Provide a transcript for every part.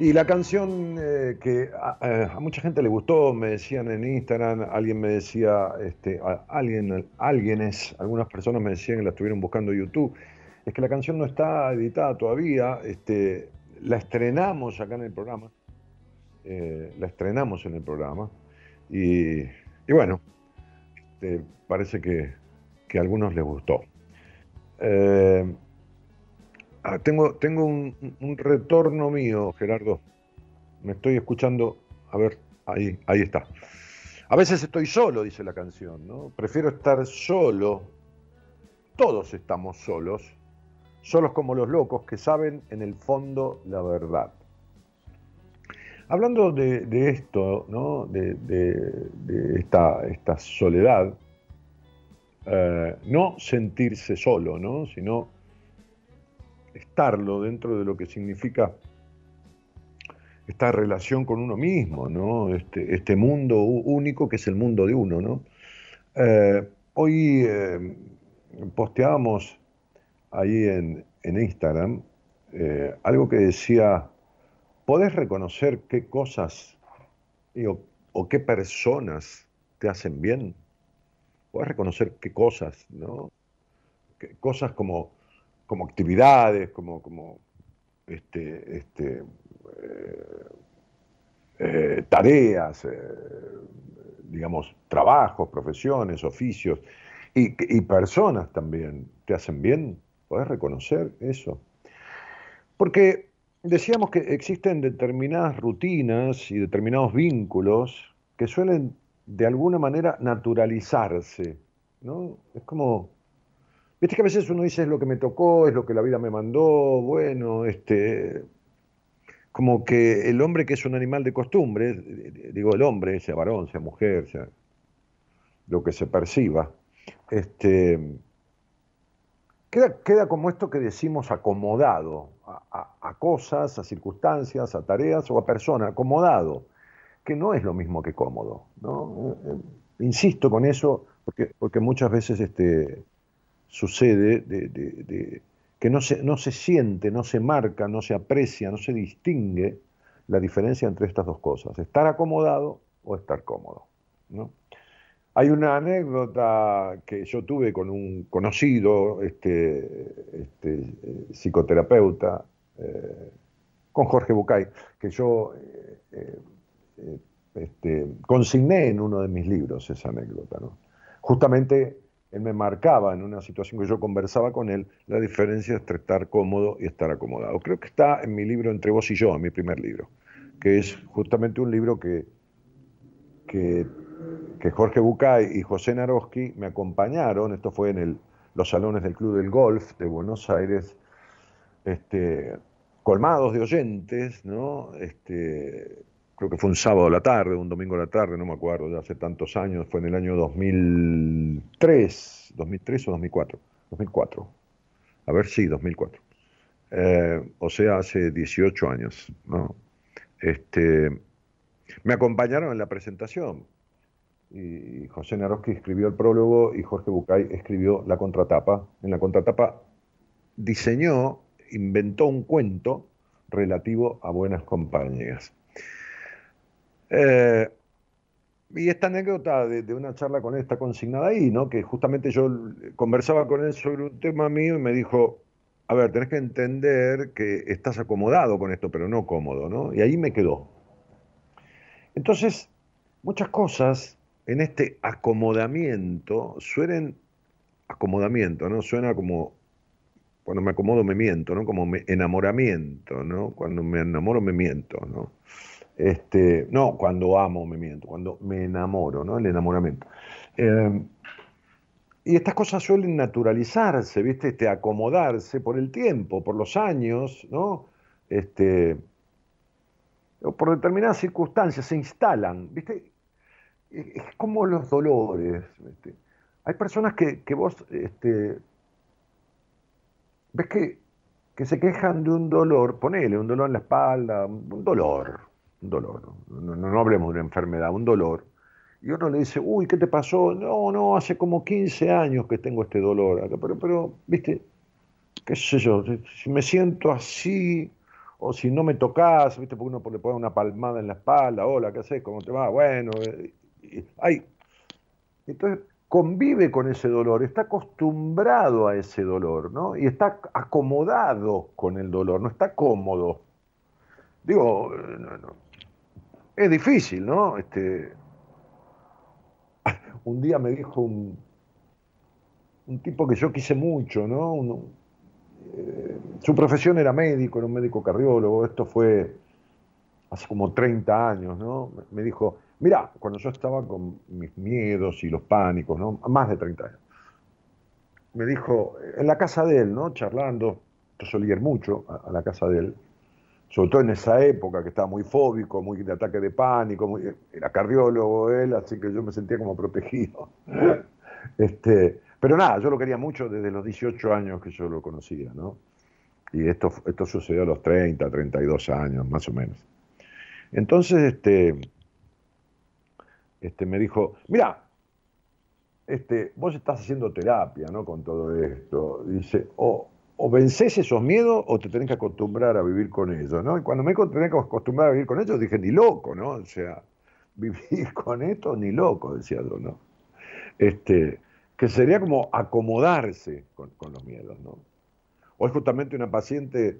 Y la canción eh, que a, mucha gente le gustó, me decían en Instagram, alguien me decía, este, alguien, alguienes, algunas personas me decían que la estuvieron buscando en YouTube, es que la canción no está editada todavía, este, la estrenamos acá en el programa, eh, la estrenamos en el programa, y, bueno, este, parece que, a algunos les gustó. Eh, Ah, tengo tengo un, retorno mío, Gerardo. Me estoy escuchando. A ver, ahí, ahí está. A veces estoy solo, dice la canción, ¿no? Prefiero estar solo. Todos estamos solos. Solos como los locos que saben en el fondo la verdad. Hablando de, esto, ¿no? de, esta, esta, soledad, eh, no sentirse solo, ¿no? sino estarlo dentro de lo que significa esta relación con uno mismo, ¿no? Este, este mundo único que es el mundo de uno, ¿no? Eh, hoy eh, posteábamos ahí en, Instagram eh, algo que decía, ¿podés reconocer qué cosas o, qué personas te hacen bien? ¿Podés reconocer qué cosas, ¿no? cosas como como actividades, como, como este, este, eh, eh, tareas, eh, digamos, trabajos, profesiones, oficios y, personas también te hacen bien. ¿Podés reconocer eso? Porque decíamos que existen determinadas rutinas y determinados vínculos que suelen de alguna manera naturalizarse, ¿no? Es como Viste que a veces uno dice es lo que me tocó, es lo que la vida me mandó, bueno, este, como que el hombre que es un animal de costumbre, digo el hombre, sea varón, sea mujer, sea lo que se perciba, este, queda, queda como esto que decimos acomodado a, a, cosas, a circunstancias, a tareas o a personas, acomodado, que no es lo mismo que cómodo. ¿no? Eh, eh, insisto con eso porque, porque muchas veces este, sucede de, que no se, no se siente, no se marca, no se aprecia, no se distingue la diferencia entre estas dos cosas, estar acomodado o estar cómodo. ¿no? Hay una anécdota que yo tuve con un conocido este, este eh, psicoterapeuta, eh, con Jorge Bucay, que yo eh, este, consigné en uno de mis libros esa anécdota. ¿no? Justamente él me marcaba en una situación que yo conversaba con él la diferencia entre estar cómodo y estar acomodado. Creo que está en mi libro Entre vos y yo, en mi primer libro, que es justamente un libro que, que, Jorge Bucay y José Naroski me acompañaron, esto fue en el, los salones del Club del Golf de Buenos Aires, este, colmados de oyentes, ¿no? Este, creo que fue un sábado a la tarde, un domingo a la tarde, no me acuerdo, ya hace tantos años, fue en el año 2003, 2003 o 2004, 2004, a ver, sí, 2004, eh, o sea, hace 18 años, ¿no? Este, me acompañaron en la presentación, y José Naroski escribió el prólogo y Jorge Bucay escribió la contratapa. En la contratapa diseñó, inventó un cuento relativo a buenas compañías. Eh, y esta anécdota de, una charla con él está consignada ahí, ¿no? Que justamente yo conversaba con él sobre un tema mío y me dijo, a ver, tenés que entender que estás acomodado con esto, pero no cómodo, ¿no? Y ahí me quedó. Entonces, muchas cosas en este acomodamiento suelen, acomodamiento, ¿no? Suena como, cuando me acomodo me miento, ¿no? Como enamoramiento, ¿no? Cuando me enamoro me miento, ¿no? Este, no, cuando amo me miento, cuando me enamoro, ¿no? El enamoramiento. Em, y estas cosas suelen naturalizarse, ¿viste? Este, acomodarse por el tiempo, por los años, ¿no? Este, por determinadas circunstancias, se instalan, ¿viste? Es como los dolores, Hay personas que, vos, este, ves que, que se quejan de un dolor, ponele, un dolor en la espalda, un dolor, un dolor, no, no, hablemos de una enfermedad, un dolor. Y uno le dice, uy, ¿qué te pasó? No, no, hace como 15 años que tengo este dolor. Pero, pero, viste, qué sé yo, si me siento así, o si no me tocas, ¿viste? Porque uno le pone una palmada en la espalda, hola, ¿qué haces? ¿Cómo te va? Bueno, eh, ay. Entonces convive con ese dolor, está acostumbrado a ese dolor, ¿no? Y está acomodado con el dolor, no está cómodo. Digo, es difícil, ¿no? Este, un día me dijo un, tipo que yo quise mucho, ¿no? Eh, su profesión era médico, era un médico cardiólogo, esto fue hace como 30 años, ¿no? Me dijo, mira, cuando yo estaba con mis miedos y los pánicos, ¿no? Más de 30 años. Me dijo, en la casa de él, ¿no? Charlando, yo solía ir mucho a, la casa de él, sobre todo en esa época que estaba muy fóbico, muy de ataque de pánico, era cardiólogo él, así que yo me sentía como protegido. este, pero nada, yo lo quería mucho desde los 18 años que yo lo conocía, ¿no? Y esto, esto sucedió a los 30, 32 años, más o menos. Entonces, este, este me dijo, mira, este, vos estás haciendo terapia, ¿no? Con todo esto. Dice, o, o vences esos miedos o te tenés que acostumbrar a vivir con ellos, ¿no? Y cuando me tenés que acostumbrar a vivir con ellos, dije, ni loco, ¿no? O sea, vivir con esto, ni loco, decía yo, ¿no? Este, que sería como acomodarse con, los miedos. ¿no? Hoy justamente una paciente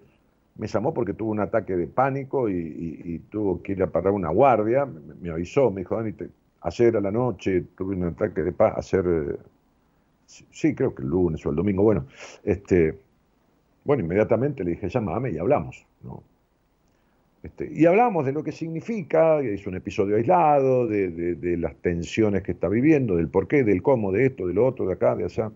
me llamó porque tuvo un ataque de pánico y, tuvo que ir a parar una guardia, me, avisó, me dijo, Dani, ayer a la noche tuve un ataque de pánico, ayer, eh, sí, creo que el lunes o el domingo, bueno, este, bueno, inmediatamente le dije, llámame y hablamos, ¿no? Este, y hablamos de lo que significa, es un episodio aislado, de, las tensiones que está viviendo, del por qué, del cómo, de esto, de lo otro, de acá, de allá.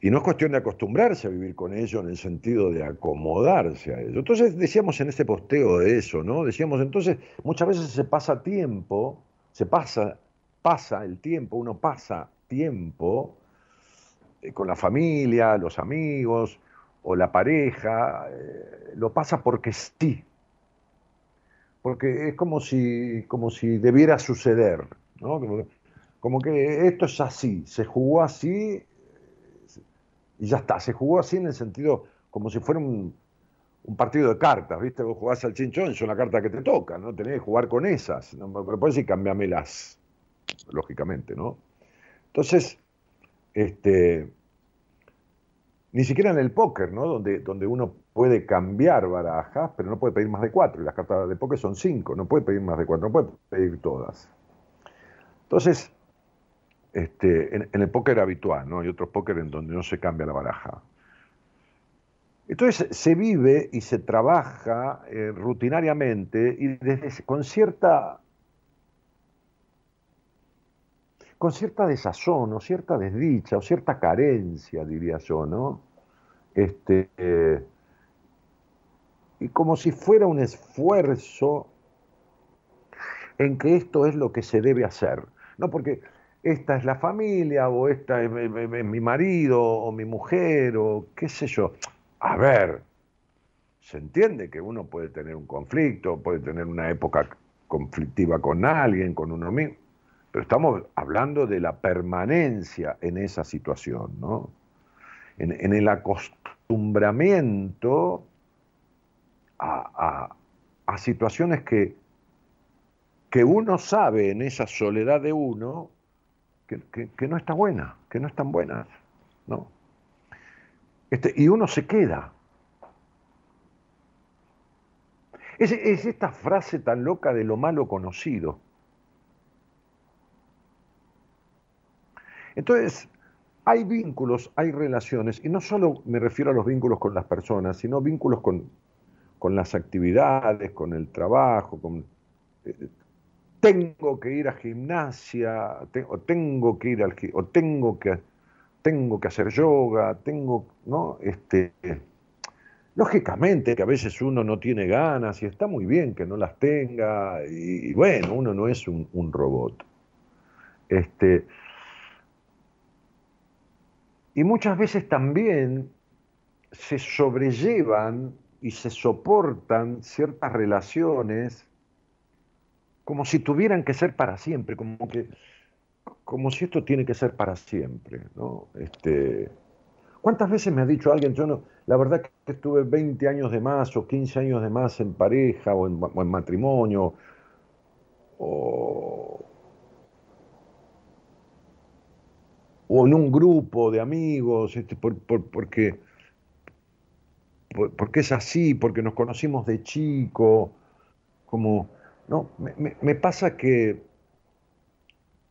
Y no es cuestión de acostumbrarse a vivir con ello en el sentido de acomodarse a ello. Entonces decíamos en este posteo de eso, ¿no? Decíamos entonces, muchas veces se pasa tiempo, se pasa, pasa el tiempo, uno pasa tiempo con la familia, los amigos, o la pareja, eh, lo pasa porque sí. Porque es como si, como si debiera suceder, ¿no? Como, que esto es así, se jugó así y ya está, se jugó así en el sentido como si fuera un, partido de cartas, ¿viste? Vos jugás al chinchón, es una carta que te toca, ¿no? Tenés que jugar con esas, ¿no? pero puedes decir las lógicamente, ¿no? Entonces, este, ni siquiera en el póker, ¿no? Donde, donde uno puede cambiar barajas, pero no puede pedir más de cuatro. Y las cartas de póker son cinco, no puede pedir más de cuatro, no puede pedir todas. Entonces, este, en, el póker habitual, ¿no? Hay otros póker en donde no se cambia la baraja. Entonces se vive y se trabaja eh, rutinariamente y con cierta con cierta desazón o cierta desdicha o cierta carencia, diría yo, ¿no? Este, eh, y como si fuera un esfuerzo en que esto es lo que se debe hacer, ¿no? Porque esta es la familia o esta es, mi marido o mi mujer o qué sé yo. A ver, se entiende que uno puede tener un conflicto, puede tener una época conflictiva con alguien, con uno mismo, pero estamos hablando de la permanencia en esa situación, ¿no? En, el acostumbramiento a, situaciones que, que uno sabe en esa soledad de uno que, no está buena, que no están buenas, ¿no? Este, y uno se queda. es esta frase tan loca de lo malo conocido. Entonces, hay vínculos, hay relaciones, y no solo me refiero a los vínculos con las personas, sino vínculos con, las actividades, con el trabajo, con... Eh, tengo que ir a gimnasia, o tengo que ir al o tengo que tengo que hacer yoga, tengo, ¿no? Este, lógicamente que a veces uno no tiene ganas y está muy bien que no las tenga, y, bueno, uno no es un, un robot. Este, y muchas veces también se sobrellevan y se soportan ciertas relaciones como si tuvieran que ser para siempre, como que como si esto tiene que ser para siempre, ¿no? Este, ¿cuántas veces me ha dicho alguien, yo no, la verdad que estuve 20 años de más o 15 años de más en pareja o en, matrimonio o, en un grupo de amigos, este, porque, porque es así, porque nos conocimos de chico, como, no, me, pasa que,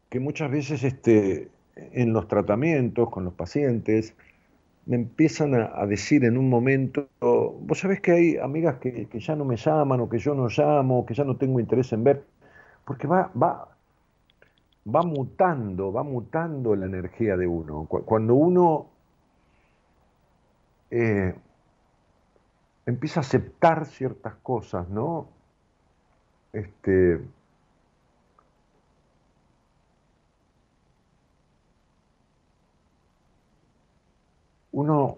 que muchas veces este, en los tratamientos con los pacientes, me empiezan a, decir en un momento, vos sabés que hay amigas que, ya no me llaman o que yo no llamo, que ya no tengo interés en ver, porque va, va, va mutando, va mutando la energía de uno. Cuando uno eh, empieza a aceptar ciertas cosas, ¿no? Este, uno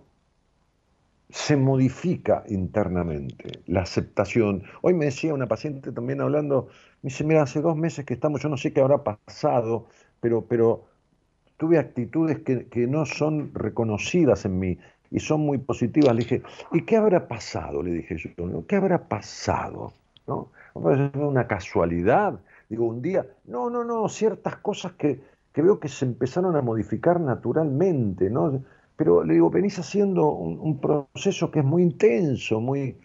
se modifica internamente, la aceptación. Hoy me decía una paciente también hablando, me dice, mira, hace dos meses que estamos, yo no sé qué habrá pasado, pero, pero tuve actitudes que, no son reconocidas en mí y son muy positivas. Le dije, ¿y qué habrá pasado? Le dije yo, ¿qué habrá pasado? ¿No? Una casualidad. Digo, un día, no, no, no, ciertas cosas que, que veo que se empezaron a modificar naturalmente, ¿no? Pero le digo, venís haciendo un, proceso que es muy intenso, muy,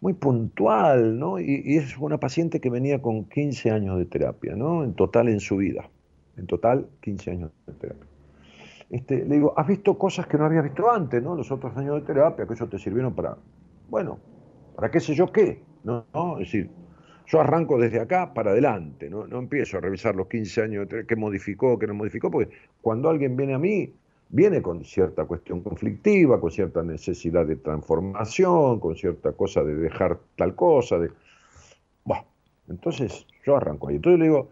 muy puntual, ¿no? Y, es una paciente que venía con 15 años de terapia, ¿no? En total en su vida, en total 15 años de terapia. Este, le digo, has visto cosas que no habías visto antes, ¿no? Los otros años de terapia, que eso te sirvieron para, bueno, para qué sé yo qué, ¿no? Es decir, yo arranco desde acá para adelante, ¿no? no empiezo a revisar los 15 años de terapia, qué modificó, qué no modificó, porque cuando alguien viene a mí, viene con cierta cuestión conflictiva, con cierta necesidad de transformación, con cierta cosa de dejar tal cosa. De... Entonces yo arranco ahí. Entonces le digo,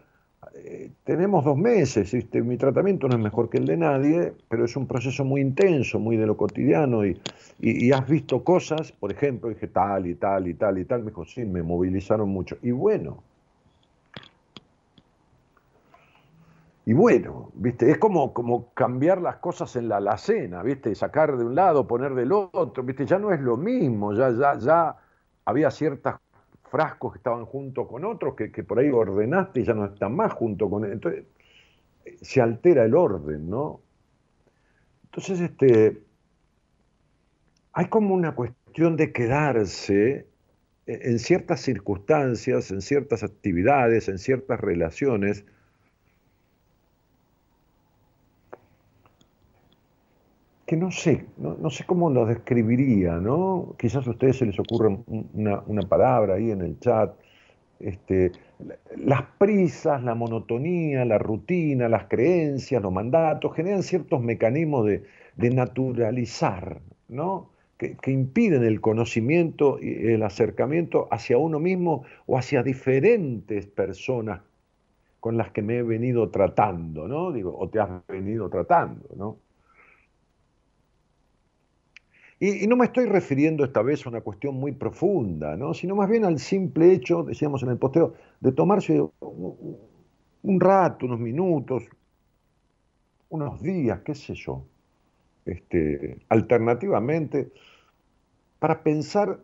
eh, tenemos dos meses, este, mi tratamiento no es mejor que el de nadie, pero es un proceso muy intenso, muy de lo cotidiano, y, y has visto cosas, por ejemplo, dije tal y tal y tal y tal, me dijo, sí, me movilizaron mucho. Y bueno, Y bueno, ¿viste? Es como, como cambiar las cosas en la alacena, ¿viste? Sacar de un lado, poner del otro, ¿viste? Ya no es lo mismo, ya, ya, ya había ciertos frascos que estaban junto con otros que, por ahí ordenaste y ya no están más junto con él. Entonces, se altera el orden, ¿no? Entonces, este, hay como una cuestión de quedarse en ciertas circunstancias, en ciertas actividades, en ciertas relaciones, que no sé, no, sé cómo lo describiría, ¿no? Quizás a ustedes se les ocurra una, palabra ahí en el chat. Este, las prisas, la monotonía, la rutina, las creencias, los mandatos, generan ciertos mecanismos de, naturalizar, ¿no? Que, que, impiden el conocimiento y el acercamiento hacia uno mismo o hacia diferentes personas con las que me he venido tratando, ¿no? Digo, o te has venido tratando, ¿no? Y, no me estoy refiriendo esta vez a una cuestión muy profunda, ¿no? sino más bien al simple hecho, decíamos en el posteo, de tomarse un, rato, unos minutos, unos días, qué sé yo, este, alternativamente, para pensar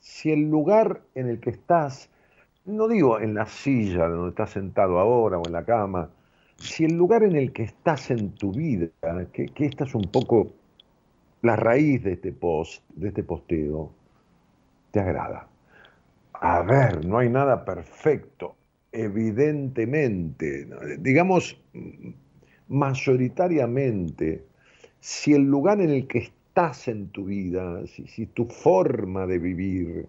si el lugar en el que estás, no digo en la silla donde estás sentado ahora o en la cama, si el lugar en el que estás en tu vida, que, que esta es un poco la raíz de este post, de este posteo, te agrada. A ver, no hay nada perfecto, evidentemente. Digamos, mayoritariamente, si el lugar en el que estás en tu vida, si, tu forma de vivir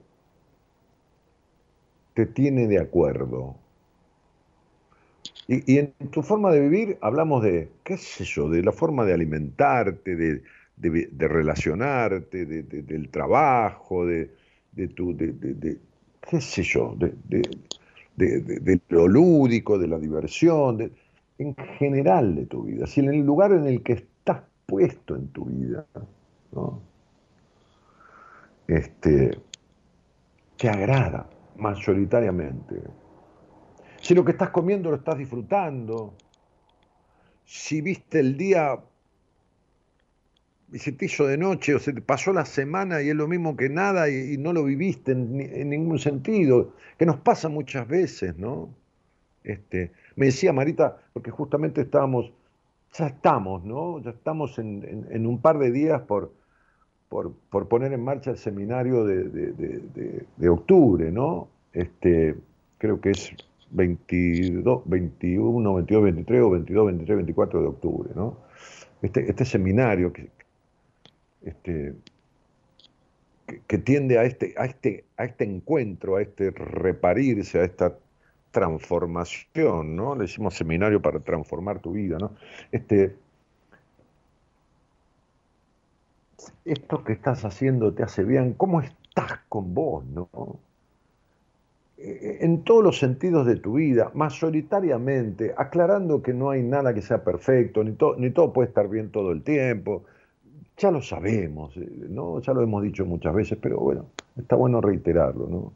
te tiene de acuerdo, y, y, en tu forma de vivir hablamos de, qué sé yo, de la forma de alimentarte, de, de, relacionarte, del trabajo, de, tu, de, qué sé yo, de, lo lúdico, de la diversión, en general de tu vida, si en el lugar en el que estás puesto en tu vida, este, te agrada mayoritariamente. Si lo que estás comiendo lo estás disfrutando, si viste el día y se te hizo de noche o se te pasó la semana y es lo mismo que nada y, no lo viviste en, ningún sentido, que nos pasa muchas veces, ¿no? Este, me decía Marita, porque justamente estábamos, ya estamos, ¿no? Ya estamos en, un par de días por, por, poner en marcha el seminario de, octubre, ¿no? Este, creo que es 22, 21, 22, 23 o 22, 23, 24 de octubre, ¿no? Este, este seminario que, este, que, tiende a este, a, este, a este encuentro, a este reparirse, a esta transformación, ¿no? Le decimos seminario para transformar tu vida, ¿no? Este, esto que estás haciendo te hace bien, ¿cómo estás con vos, no? Eh, en todos los sentidos de tu vida, mayoritariamente, aclarando que no hay nada que sea perfecto, ni, ni todo puede estar bien todo el tiempo, ya lo sabemos, eh, ¿no? Ya lo hemos dicho muchas veces, pero bueno, está bueno reiterarlo, ¿no?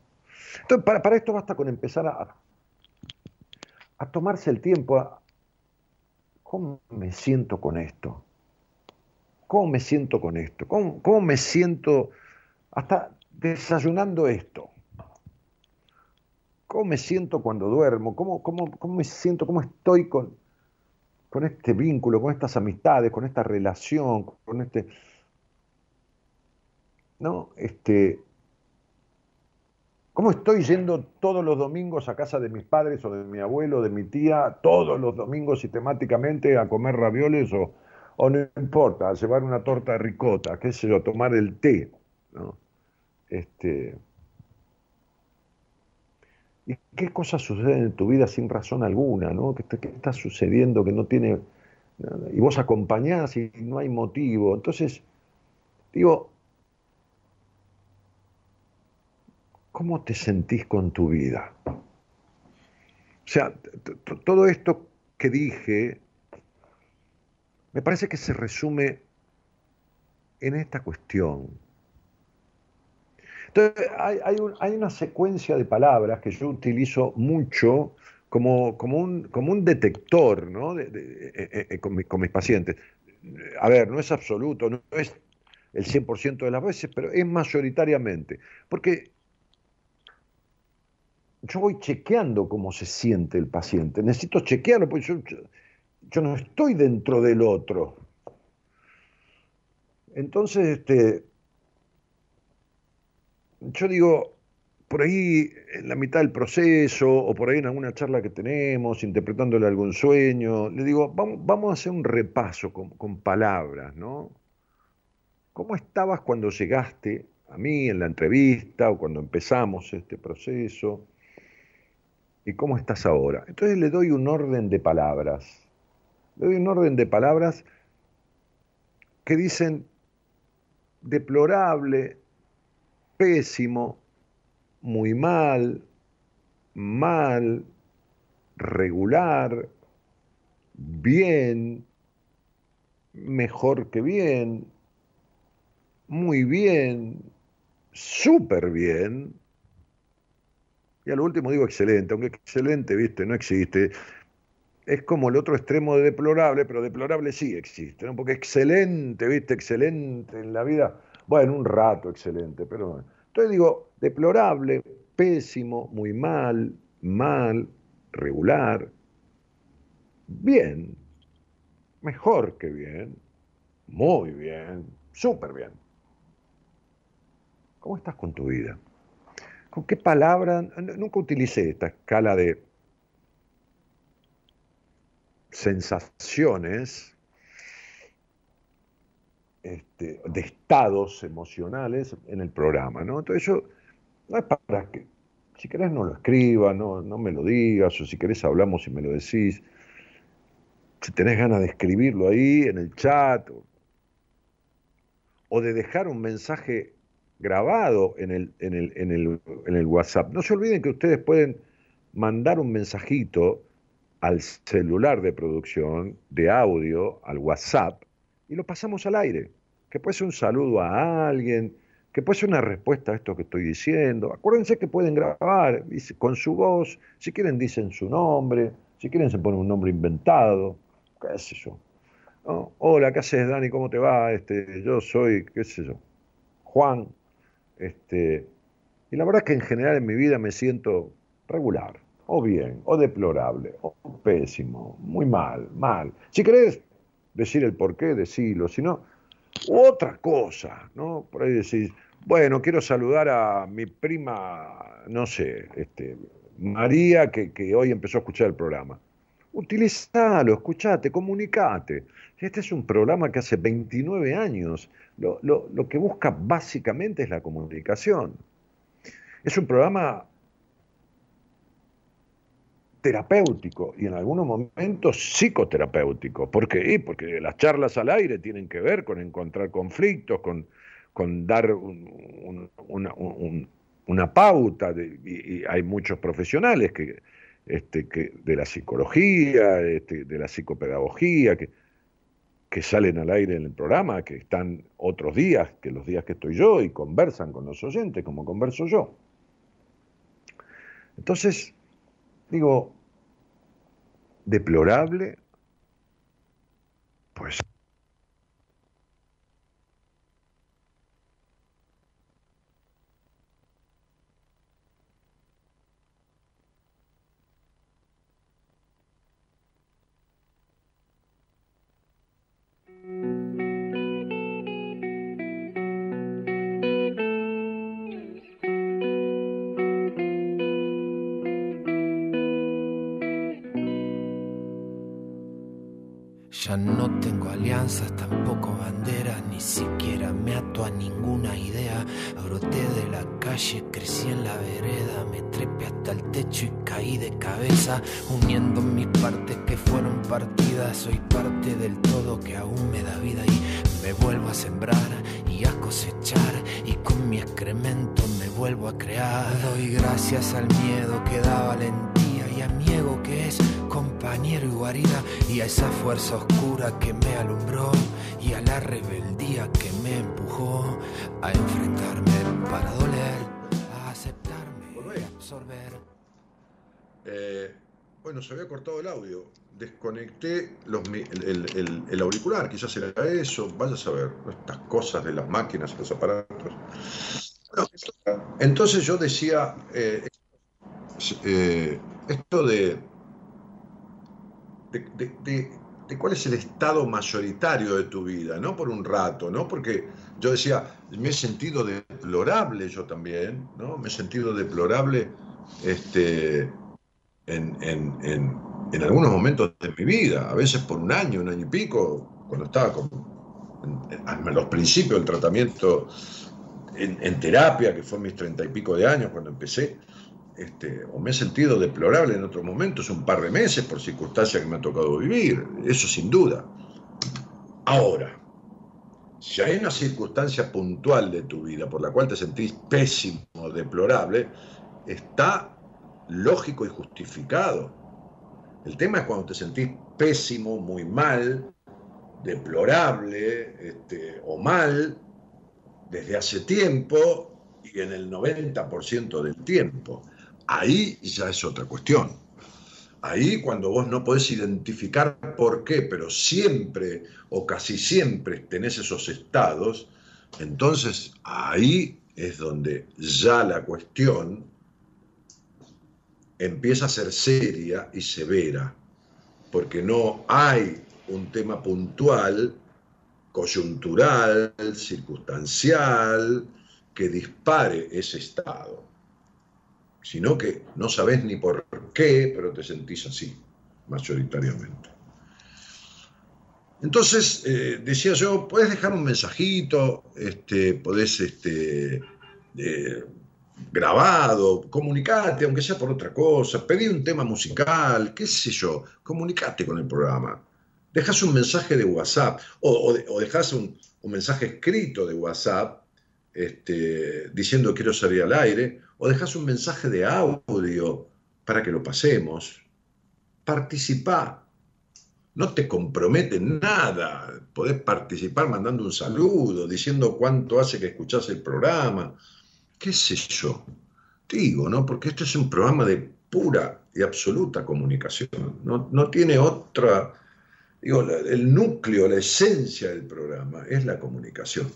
Entonces, para, esto basta con empezar a, a tomarse el tiempo ¿cómo me siento con esto? ¿Cómo me siento con esto? ¿Cómo, cómo me siento hasta desayunando esto? ¿Cómo me siento cuando duermo? ¿Cómo, cómo, cómo me siento? ¿Cómo estoy con, con este vínculo, con estas amistades, con esta relación, con este. ¿No? Este. ¿Cómo estoy yendo todos los domingos a casa de mis padres o de mi abuelo, de mi tía, todos los domingos sistemáticamente a comer ravioles o, o no importa, a llevar una torta de ricota, qué sé yo, tomar el té, ¿no? Este, ¿Y qué cosas suceden en tu vida sin razón alguna? ¿no? ¿Qué, está sucediendo que no tiene... Y vos acompañás y no hay motivo. Entonces, digo, ¿cómo te sentís con tu vida? O sea, todo esto que dije, me parece que se resume en esta cuestión. Entonces, hay, una secuencia de palabras que yo utilizo mucho como, un, detector ¿no? de, eh, eh, con, mis pacientes. A ver, no es absoluto, no es el 100% de las veces, pero es mayoritariamente. Porque yo voy chequeando cómo se siente el paciente. Necesito chequearlo, porque yo no estoy dentro del otro. Entonces, este, yo digo, por ahí en la mitad del proceso o por ahí en alguna charla que tenemos, interpretándole algún sueño, le digo, vamos, vamos a hacer un repaso con, con, palabras, ¿no? ¿Cómo estabas cuando llegaste a mí en la entrevista o cuando empezamos este proceso? ¿Y cómo estás ahora? Entonces le doy un orden de palabras. Le doy un orden de palabras que dicen deplorable, pésimo, muy mal, mal, regular, bien, mejor que bien, muy bien, súper bien. Y al último digo excelente, aunque excelente, viste, no existe. Es como el otro extremo de deplorable, pero deplorable sí existe, ¿no? Porque excelente, viste, excelente en la vida bueno, un rato excelente, pero... Entonces digo, deplorable, pésimo, muy mal, mal, regular, bien, mejor que bien, muy bien, súper bien. ¿Cómo estás con tu vida? ¿Con qué palabra? Nunca utilicé esta escala de sensaciones este, de estados emocionales en el programa, ¿no? Entonces yo, no es para que, si querés no lo escribas, no, me lo digas, o si querés hablamos y me lo decís, si tenés ganas de escribirlo ahí en el chat, o, de dejar un mensaje grabado en el WhatsApp. No se olviden que ustedes pueden mandar un mensajito al celular de producción de audio, al WhatsApp, y lo pasamos al aire. Que puede ser un saludo a alguien, que puede ser una respuesta a esto que estoy diciendo. Acuérdense que pueden grabar con su voz, si quieren dicen su nombre, si quieren se ponen un nombre inventado, qué sé yo. Hola, ¿qué haces, Dani? ¿Cómo te va? Este, yo soy, qué sé yo, Juan. Este, y la verdad es que en general en mi vida me siento regular, o bien, o deplorable, o pésimo, muy mal, mal. Si querés decir el por qué, decilo, si no, otra cosa, ¿no? Por ahí decís, bueno, quiero saludar a mi prima, no sé, este, María, que, que hoy empezó a escuchar el programa. Utilizalo, escuchate, comunicate. Este es un programa que hace 29 años lo, lo, que busca básicamente es la comunicación. Es un programa terapéutico y en algunos momentos psicoterapéutico. ¿Por qué? Porque las charlas al aire tienen que ver con encontrar conflictos, con, con dar una, pauta. y, hay muchos profesionales que, este, que, de la psicología, este, de la psicopedagogía, que, que salen al aire en el programa, que están otros días que los días que estoy yo y conversan con los oyentes como converso yo. Entonces, digo, deplorable, pues Ya no tengo alianzas, tampoco banderas, ni siquiera me ato a ninguna idea. Broté de la calle, crecí en la vereda, me trepé hasta el techo y caí de cabeza, uniendo mis partes que fueron partidas. Soy parte del todo que aún me da vida y me vuelvo a sembrar y a cosechar y con mi excremento me vuelvo a crear. Doy gracias al miedo que da valentía y a mi ego que es compañero y guarida, y a esa fuerza oscura que me alumbró, y a la rebeldía que me empujó a enfrentarme para doler, a aceptarme y absorber. Eh, bueno, se había cortado el audio. Desconecté los, el, auricular, quizás era eso, vaya a saber, estas cosas de las máquinas, los aparatos. entonces yo decía, eh, eh, esto de de, cuál es el estado mayoritario de tu vida, ¿no? Por un rato, ¿no? Porque yo decía, me he sentido deplorable yo también, ¿no? Me he sentido deplorable este, en, en, algunos momentos de mi vida, a veces por un año, un año y pico, cuando estaba con, en, los principios del tratamiento en, terapia, que fue mis treinta y pico de años cuando empecé, este, o me he sentido deplorable en otros momentos, un par de meses, por circunstancias que me ha tocado vivir, eso sin duda. Ahora, si hay una circunstancia puntual de tu vida por la cual te sentís pésimo, deplorable, está lógico y justificado. El tema es cuando te sentís pésimo, muy mal, deplorable este, o mal desde hace tiempo y en el 90% del tiempo ahí ya es otra cuestión. Ahí cuando vos no podés identificar por qué, pero siempre o casi siempre tenés esos estados, entonces ahí es donde ya la cuestión empieza a ser seria y severa, porque no hay un tema puntual, coyuntural, circunstancial, que dispare ese estado sino que no sabes ni por qué, pero te sentís así, mayoritariamente. Entonces, eh, decía yo, puedes dejar un mensajito, este, podés este, eh, grabado, comunicate, aunque sea por otra cosa, pedí un tema musical, qué sé yo, comunicate con el programa. Dejas un mensaje de WhatsApp o, dejas un, mensaje escrito de WhatsApp este, diciendo quiero salir al aire, o dejas un mensaje de audio para que lo pasemos. Participa. No te compromete nada. Podés participar mandando un saludo, diciendo cuánto hace que escuchás el programa. ¿Qué sé yo? Digo, ¿no? Porque esto es un programa de pura y absoluta comunicación. No, no tiene otra Digo, el núcleo, la esencia del programa es la comunicación.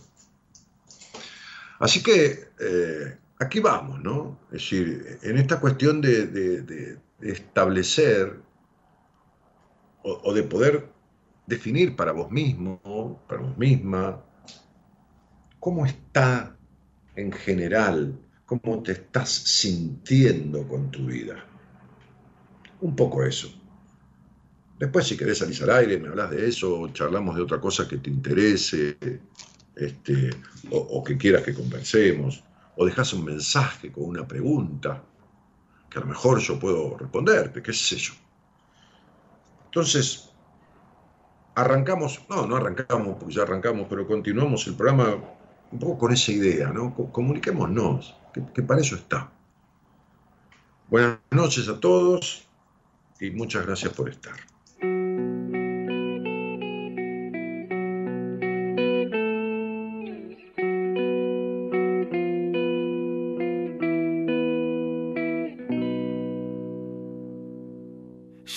Así que eh, aquí vamos, ¿no? Es decir, en esta cuestión de, establecer o, de poder definir para vos mismo, para vos misma, cómo está en general, cómo te estás sintiendo con tu vida. Un poco eso. Después, si querés salir al aire, me hablas de eso, charlamos de otra cosa que te interese, este, o, que quieras que conversemos, o dejas un mensaje con una pregunta, que a lo mejor yo puedo responderte, qué sé yo. Entonces, arrancamos, no, no arrancamos porque ya arrancamos, pero continuamos el programa un poco con esa idea, ¿no? Comuniquémonos, que para eso está. Buenas noches a todos y muchas gracias por estar.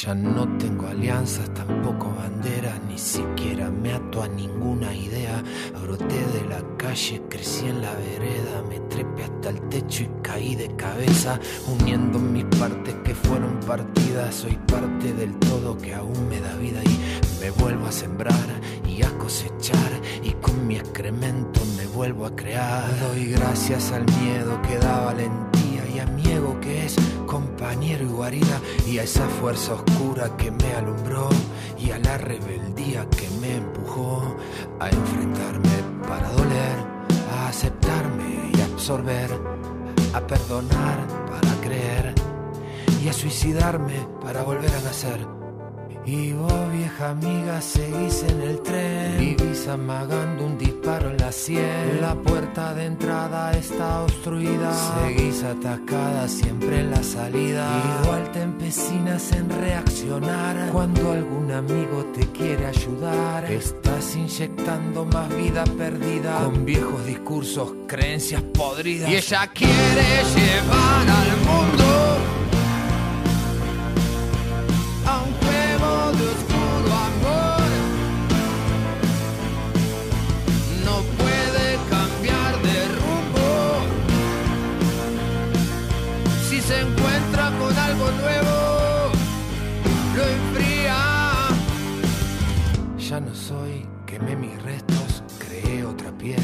Ya no tengo alianzas, tampoco banderas, ni siquiera me ato a ninguna idea. Broté de la calle, crecí en la vereda, me trepé hasta el techo y caí de cabeza, uniendo mis partes que fueron partidas. Soy parte del todo que aún me da vida y me vuelvo a sembrar y a cosechar y con mi excremento me vuelvo a crear. Doy gracias al miedo que da valentía y a mi ego que es compañero y guarida, y a esa fuerza oscura que me alumbró, y a la rebeldía que me empujó a enfrentarme para doler, a aceptarme y absorber, a perdonar para creer, y a suicidarme para volver a nacer y vos, vieja amiga, seguís en el tren. Vivís amagando un disparo en la sien. La puerta de entrada está obstruida. Seguís atacada siempre en la salida. Igual te empecinas en reaccionar. Cuando algún amigo te quiere ayudar, estás inyectando más vida perdida. Con viejos discursos, creencias podridas. Y ella quiere llevar al mundo no soy, quemé mis restos, creé otra piel.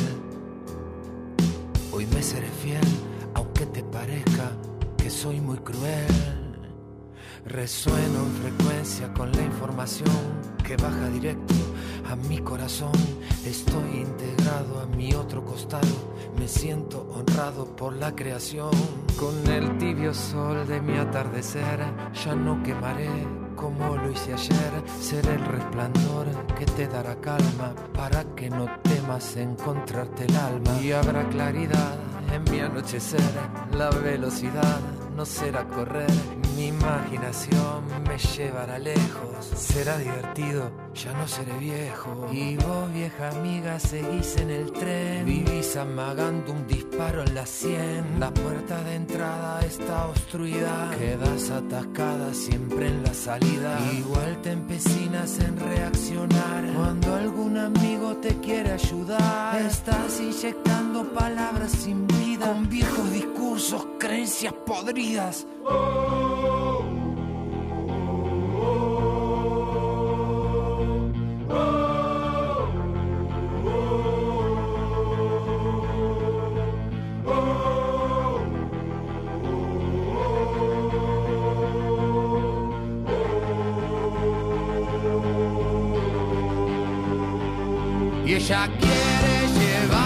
Hoy me seré fiel, aunque te parezca que soy muy cruel. Resueno en frecuencia con la información que baja directo a mi corazón. Estoy integrado a mi otro costado. Me siento honrado por la creación. Con el tibio sol de mi atardecer ya no quemaré como lo hice ayer, seré el resplandor que te dará calma para que no temas encontrarte el alma. Y habrá claridad en mi anochecer, la velocidad no será correr, mi imaginación me llevará lejos, será divertido, ya no seré viejo. Y vos, vieja amiga, seguís en el tren, vivís amagando un disparo en la sien. La puerta de entrada está obstruida, quedas atascada siempre en la salida. Igual te empecinas en reaccionar cuando algún amigo te quiere ayudar. Estás inyectando palabras sin vida con viejos discursos, creencias podridas. Y ella quiere llevar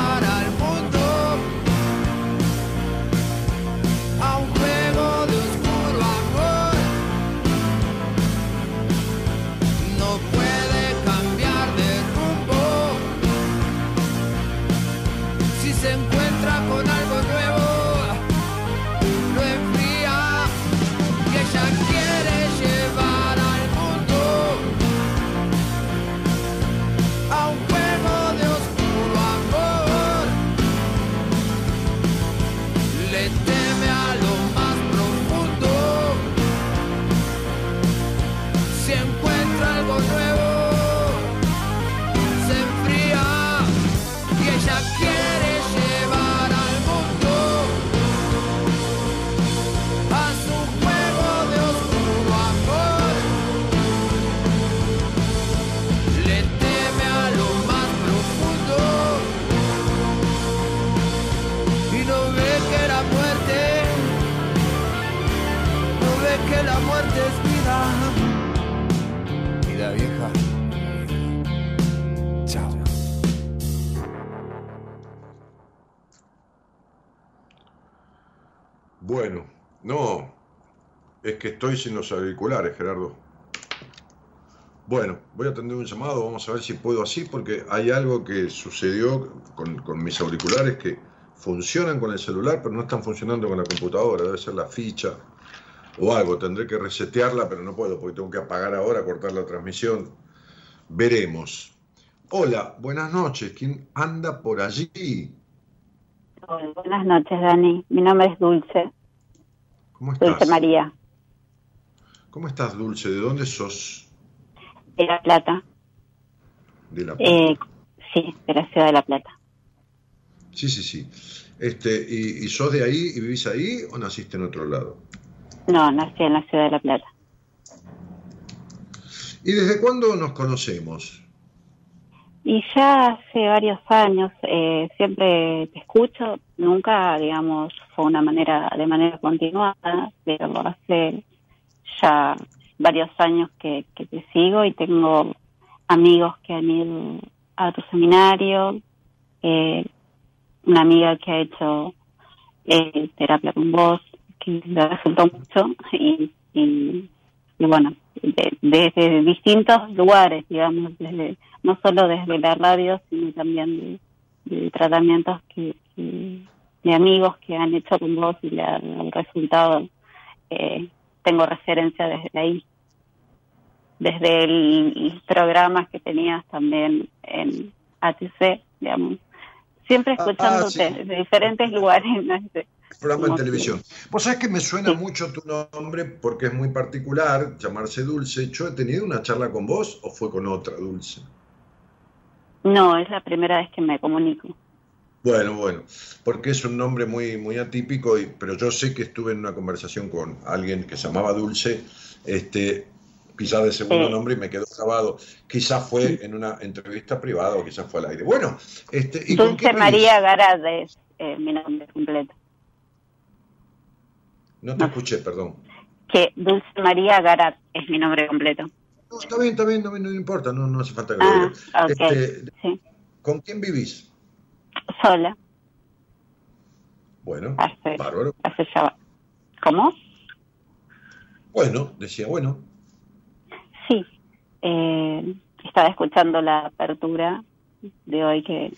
es que estoy sin los auriculares, Gerardo. Bueno, voy a atender un llamado, vamos a ver si puedo así, porque hay algo que sucedió con, mis auriculares que funcionan con el celular, pero no están funcionando con la computadora, debe ser la ficha o algo, tendré que resetearla, pero no puedo, porque tengo que apagar ahora, cortar la transmisión. Veremos. Hola, buenas noches, ¿quién anda por allí? buenas noches, Dani. Mi nombre es Dulce. ¿Cómo estás? Dulce María. ¿Cómo estás, Dulce? ¿De dónde sos? De La Plata. De La eh, Plata. sí, de la ciudad de La Plata. Sí, sí, sí. Este, ¿y, sos de ahí y vivís ahí o naciste en otro lado? No, nací en la ciudad de La Plata. ¿Y desde cuándo nos conocemos? Y ya hace varios años, eh, siempre te escucho, nunca, digamos, fue una manera, de manera continuada, pero hace ya varios años que, te sigo y tengo amigos que han ido a tu seminario, eh, una amiga que ha hecho eh, terapia con vos, que le resultó mucho, y, bueno, desde distintos lugares, digamos, desde no solo desde la radio, sino también de, tratamientos que, de amigos que han hecho con vos y le han resultado. Eh, tengo referencia desde ahí, desde el, programas que tenías también en ATC, digamos, siempre ah, escuchándote ah, de diferentes lugares. Programa en televisión. Vos sabés que me suena mucho tu nombre porque es muy particular, llamarse Dulce. ¿Yo he tenido una charla con vos o fue con otra Dulce? No, es la primera vez que me comunico. Bueno, bueno, porque es un nombre muy, muy atípico, y, pero yo sé que estuve en una conversación con alguien que se llamaba Dulce, este, quizás de segundo nombre y me quedó grabado. Quizás fue en una entrevista privada o quizás fue al aire. Bueno, este, ¿y Dulce María Garat es eh, mi nombre completo. No te escuché, perdón. Que Dulce María Garat es mi nombre completo. No, está bien, está bien, no, no importa, no, no hace falta que lo diga. Ah, este, ¿Con quién vivís? Sola. Bueno, bárbaro. ¿Cómo? Bueno, decía bueno. Sí, eh, estaba escuchando la apertura de hoy que,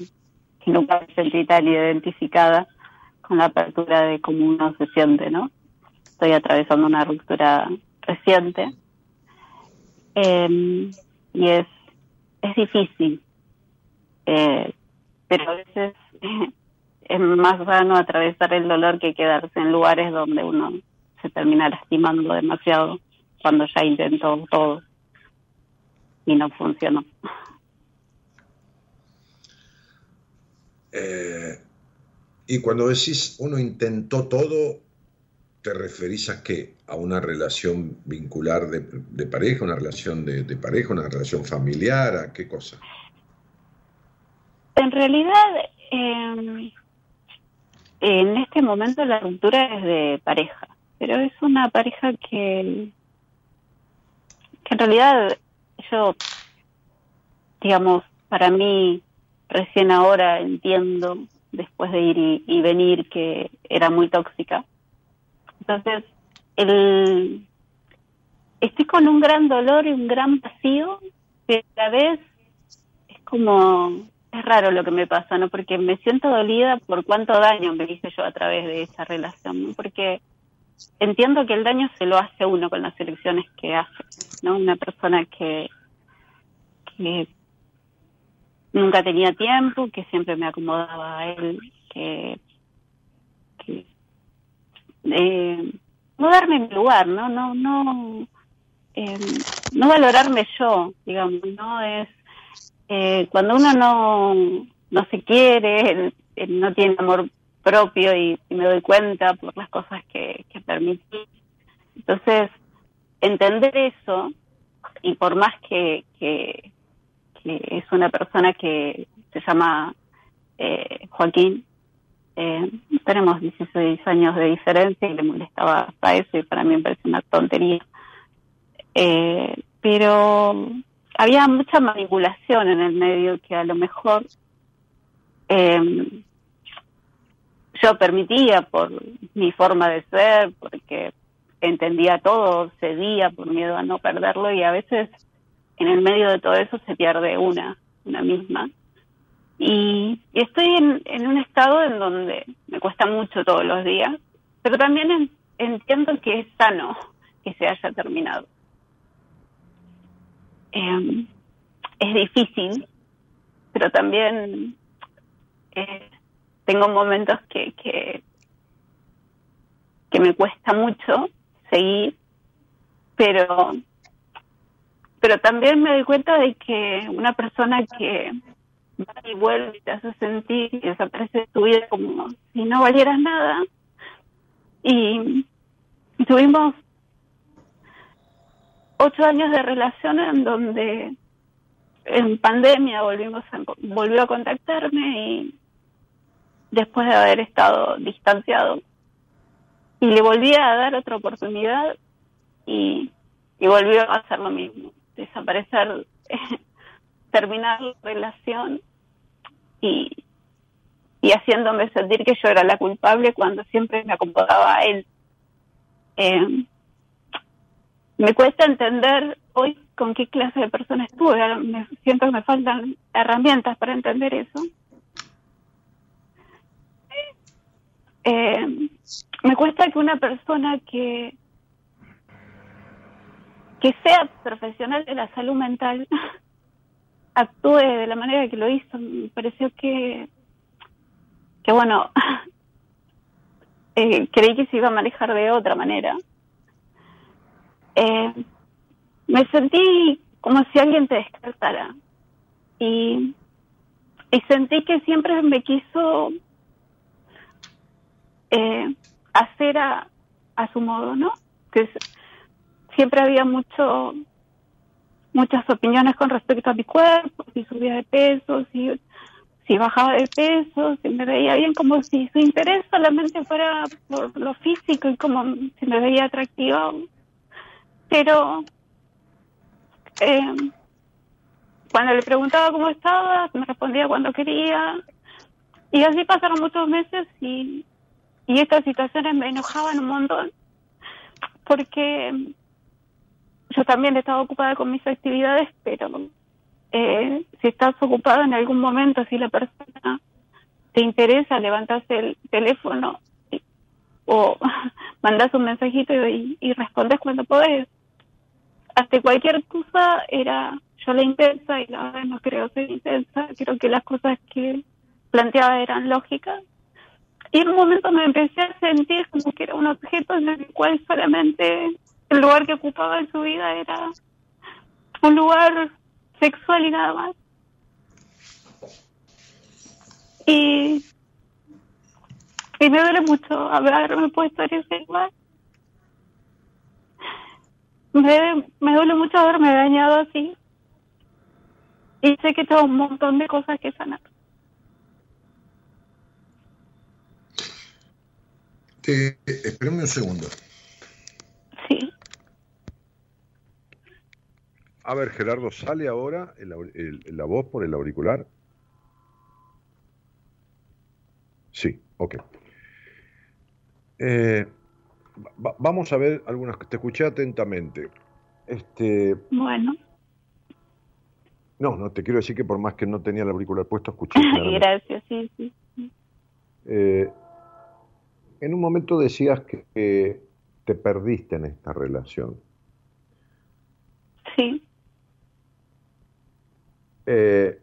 que nunca me sentí tan identificada con la apertura de cómo uno se siente, ¿no? Estoy atravesando una ruptura reciente eh, y es, es difícil, eh, pero a veces es más sano atravesar el dolor que quedarse en lugares donde uno se termina lastimando demasiado cuando ya intentó todo y no funcionó. Eh, y cuando decís uno intentó todo, ¿te referís a qué? ¿A una relación vincular de, pareja, una relación de, pareja, una relación familiar? ¿A qué cosa? En realidad, em, en este momento la ruptura es de pareja, pero es una pareja que, que en realidad yo, digamos, para mí recién ahora entiendo, después de ir y venir, que era muy tóxica. Entonces, el, estoy con un gran dolor y un gran vacío, pero a la vez es como, es raro lo que me pasa, ¿no? Porque me siento dolida por cuánto daño me hice yo a través de esa relación, ¿no? Porque entiendo que el daño se lo hace uno con las elecciones que hace, ¿no? Una persona que, que nunca tenía tiempo, que siempre me acomodaba a él, que, que eh, no darme mi lugar, no, no, no, eh, no valorarme yo, digamos, no es eh, cuando uno no no se quiere, no tiene amor propio y, me doy cuenta por las cosas que, que permití. Entonces, entender eso, y por más que, que, es una persona que se llama eh, Joaquín, eh, tenemos 16 años de diferencia y le molestaba hasta eso y para mí me parece una tontería. Eh, pero había mucha manipulación en el medio que a lo mejor eh, yo permitía por mi forma de ser, porque entendía todo, cedía por miedo a no perderlo y a veces en el medio de todo eso se pierde una, una misma. Y, estoy en, un estado en donde me cuesta mucho todos los días, pero también entiendo que es sano que se haya terminado. Em, es difícil, pero también eh, tengo momentos que, que, que me cuesta mucho seguir, pero pero también me doy cuenta de que una persona que va y vuelve y te hace sentir y desaparece de tu vida como si no valieras nada. Y tuvimos ocho años de relación en donde en pandemia volvimos volvió a contactarme y después de haber estado distanciado y le volví a dar otra oportunidad y, y volvió a hacer lo mismo desaparecer terminar la relación y, y haciéndome sentir que yo era la culpable cuando siempre me acomodaba a él. Eh, me cuesta entender hoy con qué clase de persona estuve. Me siento que me faltan herramientas para entender eso. Eh, me cuesta que una persona que que sea profesional de la salud mental actúe de la manera que lo hizo. Me pareció que, que bueno, eh, creí que se iba a manejar de otra manera. Eh, me sentí como si alguien te descartara y, sentí que siempre me quiso eh, hacer a, a su modo, ¿no? Que siempre había mucho muchas opiniones con respecto a mi cuerpo, si subía de peso, si, si bajaba de peso, si me veía bien, como si su interés solamente fuera por lo físico y como si me veía atractiva. Pero eh, cuando le preguntaba cómo estaba, me respondía cuando quería. Y así pasaron muchos meses y, y estas situaciones me enojaban un montón porque yo también he estado ocupada con mis actividades, pero eh, si estás ocupado en algún momento, si la persona te interesa, levantas el teléfono o mandas un mensajito y, y respondes cuando podés. Hasta cualquier cosa era yo la intensa y la verdad no creo ser intensa, creo que las cosas que planteaba eran lógicas. Y en un momento me empecé a sentir como que era un objeto en el cual solamente el lugar que ocupaba en su vida era un lugar sexual y nada más. Y, y me duele mucho haberme puesto en ese lugar. Me, me duele mucho haberme dañado así. Y sé que tengo un montón de cosas que sanar. Te, espérame un segundo. A ver, Gerardo, ¿sale ahora la voz por el auricular? Sí, ok. Eh, vamos a ver algunas. Te escuché atentamente. Este. Bueno. No, no te quiero decir que por más que no tenía el auricular puesto, escuché. Gracias, sí, sí. Eh, en un momento decías que te perdiste en esta relación. Sí. Eh,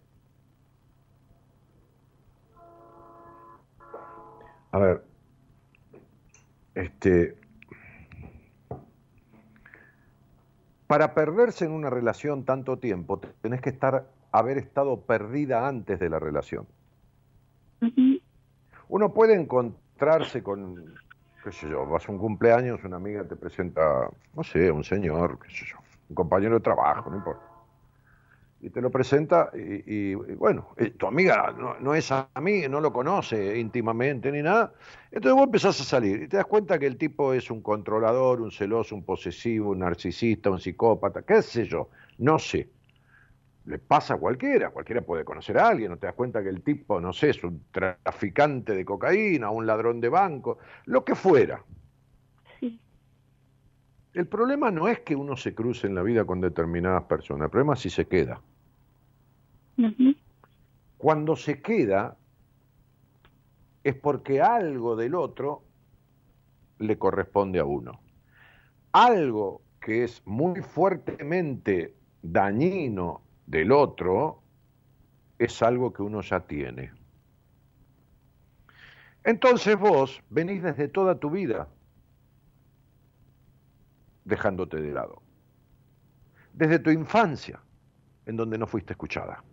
a ver, este, para perderse en una relación tanto tiempo, tenés que estar, haber estado perdida antes de la relación. Uno puede encontrarse con, qué sé yo, vas a un cumpleaños, una amiga te presenta, no sé, un señor, qué sé yo, un compañero de trabajo, no importa. Y te lo presenta y, bueno, eh, tu amiga no, no, es a mí, no lo conoce íntimamente ni nada. Entonces vos empezás a salir y te das cuenta que el tipo es un controlador, un celoso, un posesivo, un narcisista, un psicópata, qué sé yo, no sé le pasa a cualquiera, cualquiera puede conocer a alguien, no te das cuenta que el tipo, no sé, es un traficante de cocaína, un ladrón de banco, lo que fuera. El problema no es que uno se cruce en la vida con determinadas personas, el problema es si se queda. Cuando se queda es porque algo del otro le corresponde a uno. Algo que es muy fuertemente dañino del otro es algo que uno ya tiene. Entonces vos venís desde toda tu vida dejándote de lado. Desde tu infancia, en donde no fuiste escuchada.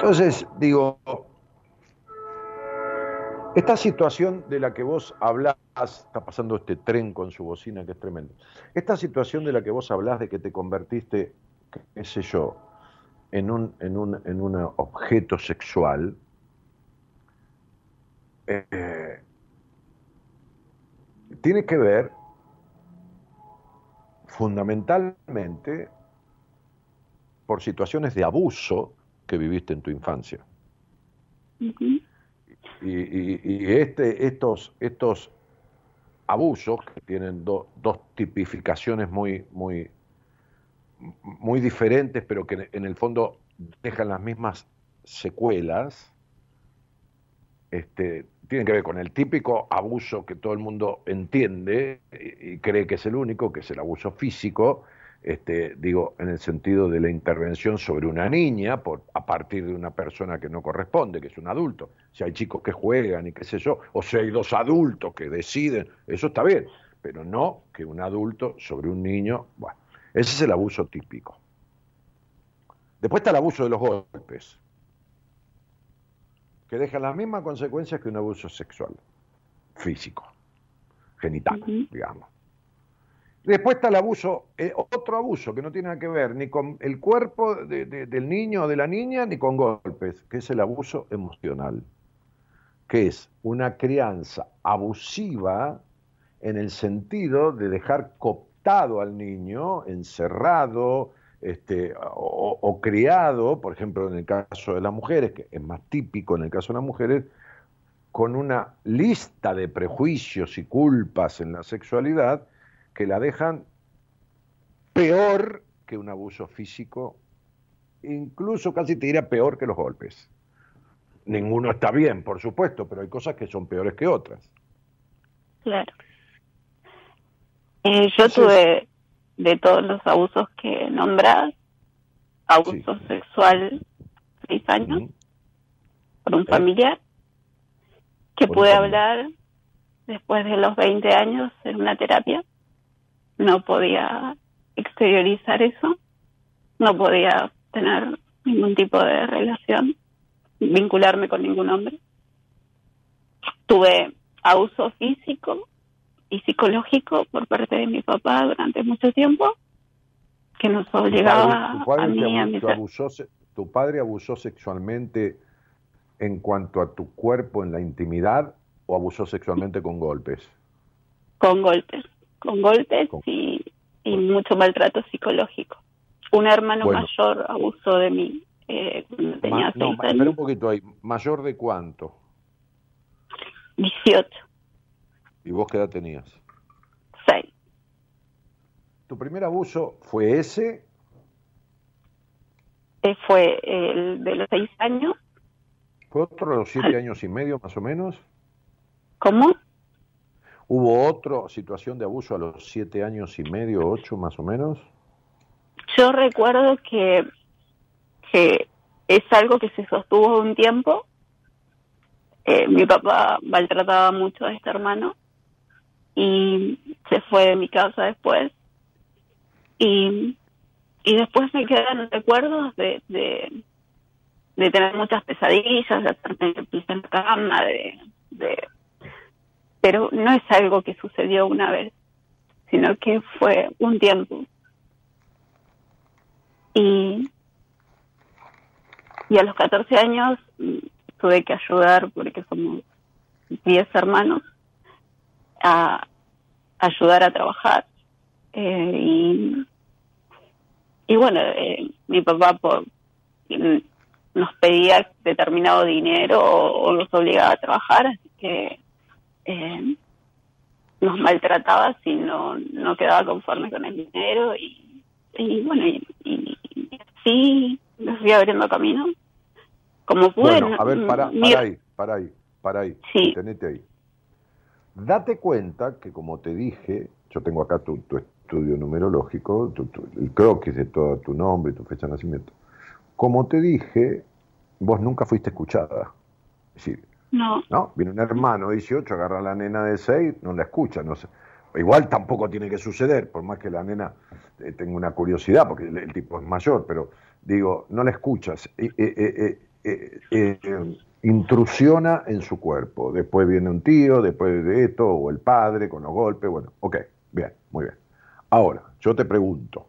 Entonces, digo, esta situación de la que vos hablás, está pasando este tren con su bocina que es tremendo, esta situación de la que vos hablás de que te convertiste qué sé yo, en un, en un, en un objeto sexual, eh, tiene que ver fundamentalmente por situaciones de abuso que viviste en tu infancia. y, este, estos, estos abusos, que tienen dos tipificaciones muy, muy, muy diferentes, pero que en el fondo dejan las mismas secuelas, este, tienen que ver con el típico abuso que todo el mundo entiende y, cree que es el único, que es el abuso físico, este, digo, en el sentido de la intervención sobre una niña por, a partir de una persona que no corresponde, que es un adulto. Si hay chicos que juegan y qué sé yo, o si hay dos adultos que deciden, eso está bien, pero no que un adulto sobre un niño, bueno. Ese es el abuso típico. Después está el abuso de los golpes, que deja las mismas consecuencias que un abuso sexual, físico, genital, digamos. Después está el abuso, eh, otro abuso que no tiene nada que ver ni con el cuerpo del niño o de la niña, ni con golpes, que es el abuso emocional, que es una crianza abusiva en el sentido de dejar copiar al niño, encerrado este, o, criado, por ejemplo en el caso de las mujeres, que es más típico en el caso de las mujeres, con una lista de prejuicios y culpas en la sexualidad que la dejan peor que un abuso físico, incluso casi te diría peor que los golpes. Ninguno está bien, por supuesto, pero hay cosas que son peores que otras. Claro. Eh, yo tuve de todos los abusos que nombras, abuso sexual seis años por un eh. familiar, que pude hablar después de los 20 años en una terapia. No podía exteriorizar eso, no podía tener ningún tipo de relación, vincularme con ningún hombre. Tuve abuso físico y psicológico por parte de mi papá durante mucho tiempo, que nos obligaba a mí a mi ¿Tu padre abusó sexualmente en cuanto a tu cuerpo en la intimidad o abusó sexualmente con golpes? Con golpes, con golpes y, y mucho maltrato psicológico. Un hermano mayor abusó de mí eh, cuando tenía seis años. Espera un poquito ahí. ¿Mayor de cuánto? 18. ¿Y vos qué edad tenías? Seis. ¿Tu primer abuso fue ese? Eh, fue el de los seis años. ¿Fue otro de los siete años y medio más o menos? ¿Cómo? ¿Hubo otra situación de abuso a los siete años y medio, ocho más o menos? Yo recuerdo que, que es algo que se sostuvo un tiempo. Eh, mi papá maltrataba mucho a este hermano y se fue de mi casa después. Y, y después me quedan recuerdos de, de, de tener muchas pesadillas, de pis en la cama, de, de, pero no es algo que sucedió una vez, sino que fue un tiempo. Y, y a los 14 años mm, tuve que ayudar, porque somos 10 hermanos, a ayudar a trabajar. Eh, y, y bueno, eh, mi papá por, nos pedía determinado dinero o, nos obligaba a trabajar, así que eh, nos maltrataba si no, no quedaba conforme con el dinero y, y bueno, y, y, así nos fui abriendo camino. Como pude. Bueno, a ver, para, ahí, para ahí, para ahí, sí. tenete ahí. Date cuenta que, como te dije, yo tengo acá tu, tu estudio numerológico, el croquis de todo tu nombre y tu fecha de nacimiento. Como te dije, vos nunca fuiste escuchada. Es decir, no. ¿no? Viene un hermano de 18, agarra a la nena de 6, no la escucha. No sé. Igual tampoco tiene que suceder, por más que la nena eh, tenga una curiosidad, porque el, tipo es mayor, pero digo, no la escuchas. Eh, eh, intrusiona en su cuerpo. Después viene un tío, después de esto, o el padre con los golpes. Bueno, ok, bien, muy bien. Ahora, yo te pregunto,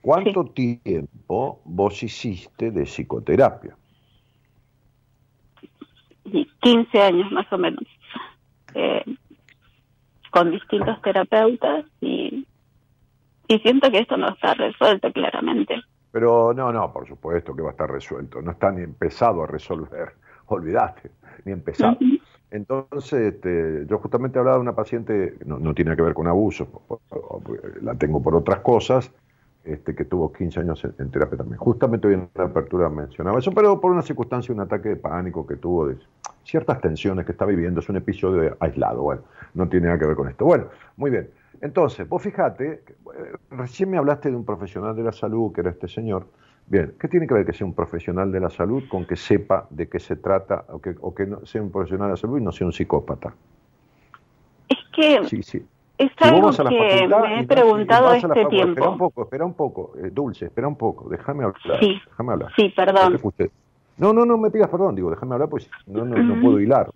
¿cuánto tiempo vos hiciste de psicoterapia? 15 años más o menos, eh, con distintos terapeutas y, y siento que esto no está resuelto claramente. Pero no, no, por supuesto que va a estar resuelto, no está ni empezado a resolver, olvídate, ni empezado. Entonces, este, yo justamente hablaba de una paciente, no, no tiene que ver con abuso, la tengo por otras cosas, este, que tuvo 15 años en, terapia también. Justamente hoy en la apertura mencionaba eso, pero por una circunstancia, un ataque de pánico que tuvo de ciertas tensiones que está viviendo, es un episodio aislado, bueno, no tiene nada que ver con esto. Bueno, muy bien. Entonces, vos fijate, eh, recién me hablaste de un profesional de la salud, que era este señor, Bien, ¿qué tiene que ver que sea un profesional de la salud con que sepa de qué se trata o que, o que no, sea un profesional de la salud y no sea un psicópata? Es que sí, sí. Es algo que me he preguntado este tiempo. Espera un poco, espera un poco, eh, Dulce, espera un poco, déjame hablar. Sí, déjame hablar. sí perdón. No, no, no me pidas perdón, digo, déjame hablar, pues no, no, no puedo hilar.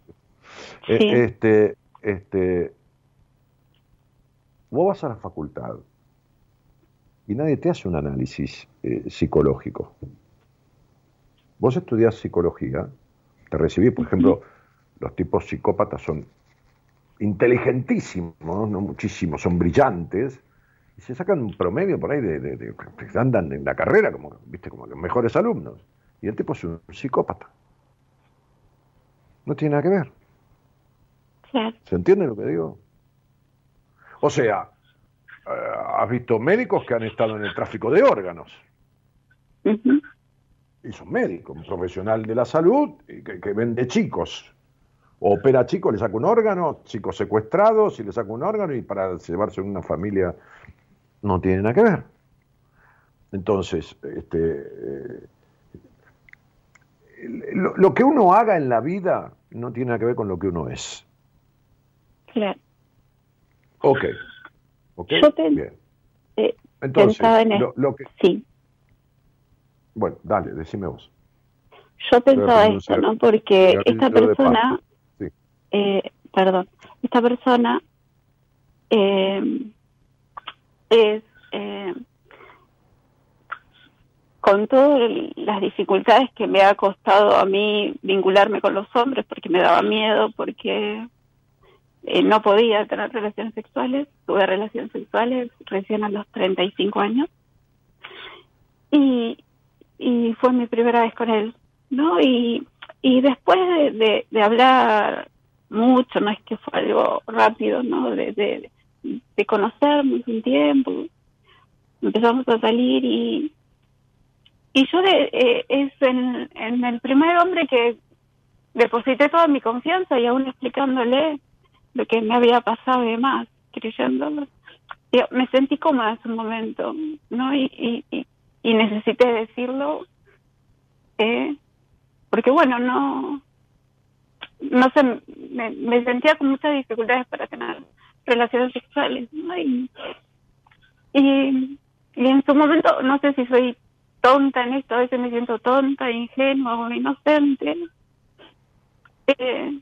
Eh, este, este, vos vas a la facultad y nadie te hace un análisis eh, psicológico. Vos estudias psicología, te recibís, por ejemplo, los tipos psicópatas son inteligentísimos, no muchísimos, son brillantes, y se sacan un promedio por ahí de, de, andan en la carrera como, viste, como los mejores alumnos. Y el tipo es un psicópata. No tiene nada que ver. ¿Se entiende lo que digo? O sea, eh, has visto médicos que han estado en el tráfico de órganos. Y son médicos, un profesional de la salud que, vende chicos. Opera chicos, le saca un órgano, chicos secuestrados y le saca un órgano y para llevarse una familia no tiene nada que ver. Entonces, este, eh, lo, que uno haga en la vida no tiene nada que ver con lo que uno es. Claro. Ok. Okay. Yo eh, Entonces, en lo, que... Sí. Bueno, dale, decime vos. Yo pensaba esto, ¿no? Porque esta persona, eh, perdón, esta persona eh, es, eh, con todas las dificultades que me ha costado a mí vincularme con los hombres, porque me daba miedo, porque eh, no podía tener relaciones sexuales, tuve relaciones sexuales recién a los 35 años y, y fue mi primera vez con él, ¿no? Y, y después de, de, hablar mucho, no es que fue algo rápido, ¿no? De, de, de conocernos un tiempo, empezamos a salir y, y yo eh, es en, el primer hombre que deposité toda mi confianza y aún explicándole lo que me había pasado y demás, creyéndolo. Me sentí cómoda en ese momento, ¿no? Y, y, y necesité decirlo, eh, porque bueno, no, no sé, me, sentía con muchas dificultades para tener relaciones sexuales, y, y en su momento, no sé si soy tonta en esto, a veces me siento tonta, ingenua o inocente. Eh,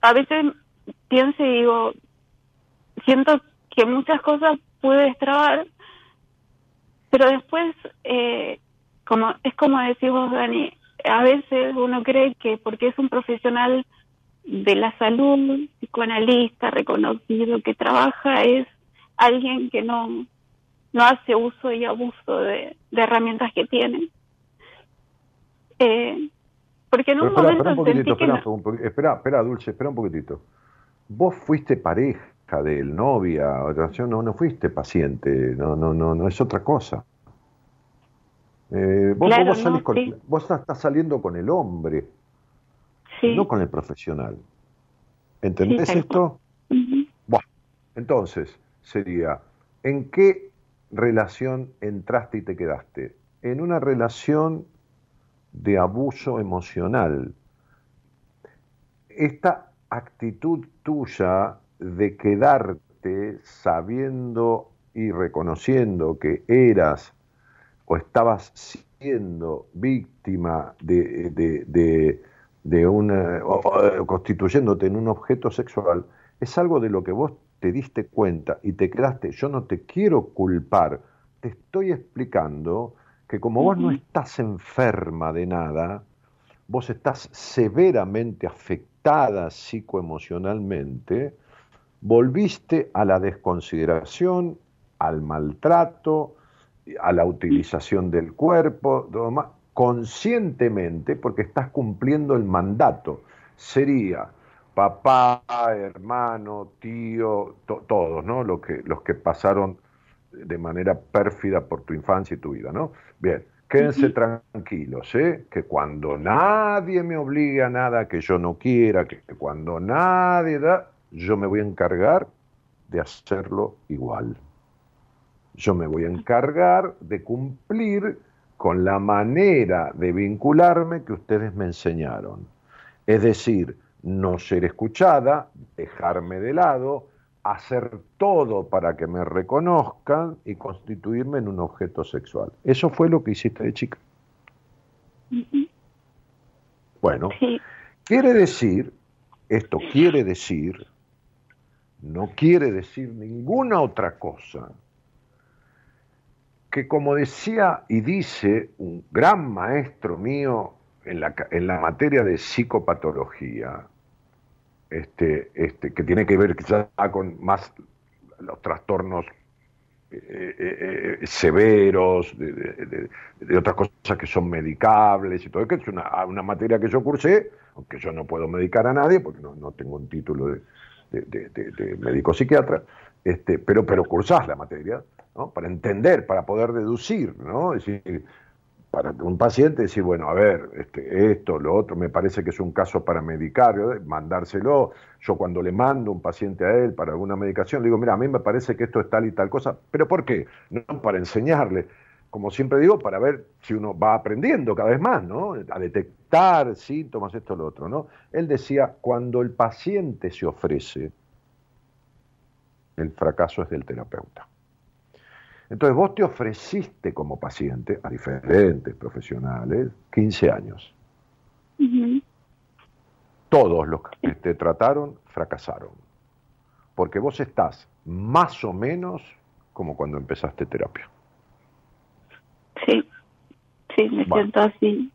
a veces pienso y digo, siento que muchas cosas pude destrabar, pero después, eh, como es como decís vos, Dani, a veces uno cree que porque es un profesional de la salud, psicoanalista, reconocido, que trabaja, es alguien que no, no hace uso y abuso de, herramientas que tiene. Eh, porque en un espera, momento espera un poquitito, espera, espera, espera, Dulce, espera un poquitito. Vos fuiste pareja de él, novia, no, no fuiste paciente, no, no, no, no es otra cosa. Eh, vos, vos, estás saliendo con el hombre, no con el profesional. ¿Entendés esto? Bueno, entonces sería, ¿en qué relación entraste y te quedaste? En una relación de abuso emocional. Esta actitud tuya de quedarte sabiendo y reconociendo que eras o estabas siendo víctima de, de, de, una, constituyéndote en un objeto sexual, es algo de lo que vos te diste cuenta y te quedaste, yo no te quiero culpar, te estoy explicando que como vos no estás enferma de nada, vos estás severamente afectada psicoemocionalmente, volviste a la desconsideración, al maltrato, a la utilización del cuerpo, conscientemente, porque estás cumpliendo el mandato. Sería papá, hermano, tío, todos, ¿no? Los que, los que pasaron de manera pérfida por tu infancia y tu vida, ¿no? Bien, quédense tranquilos, ¿eh? Que cuando nadie me obligue a nada que yo no quiera, que cuando nadie da, yo me voy a encargar de hacerlo igual. Yo me voy a encargar de cumplir con la manera de vincularme que ustedes me enseñaron. Es decir, no ser escuchada, dejarme de lado, hacer todo para que me reconozcan y constituirme en un objeto sexual. Eso fue lo que hiciste de chica. Bueno, quiere decir, esto quiere decir, no quiere decir ninguna otra cosa, que como decía y dice un gran maestro mío en la, en la materia de psicopatología, este, este, que tiene que ver quizá con más los trastornos eh, eh, eh, severos, de, otras cosas que son medicables y todo, que es una, una, materia que yo cursé, aunque yo no puedo medicar a nadie porque no, no tengo un título de, médico psiquiatra, este, pero, pero cursás la materia, Para entender, para poder deducir, ¿no? Es decir, para un paciente decir, bueno, a ver, este, esto, lo otro, me parece que es un caso para medicar, mandárselo. Yo cuando le mando un paciente a él para alguna medicación, le digo, mira, a mí me parece que esto es tal y tal cosa, pero ¿por qué? No para enseñarle, como siempre digo, para ver si uno va aprendiendo cada vez más, ¿no? A detectar síntomas, esto, lo otro, ¿no? Él decía, cuando el paciente se ofrece, el fracaso es del terapeuta. Entonces vos te ofreciste como paciente a diferentes profesionales 15 años. Todos los que te trataron fracasaron. Porque vos estás más o menos como cuando empezaste terapia. Sí, sí, me siento así.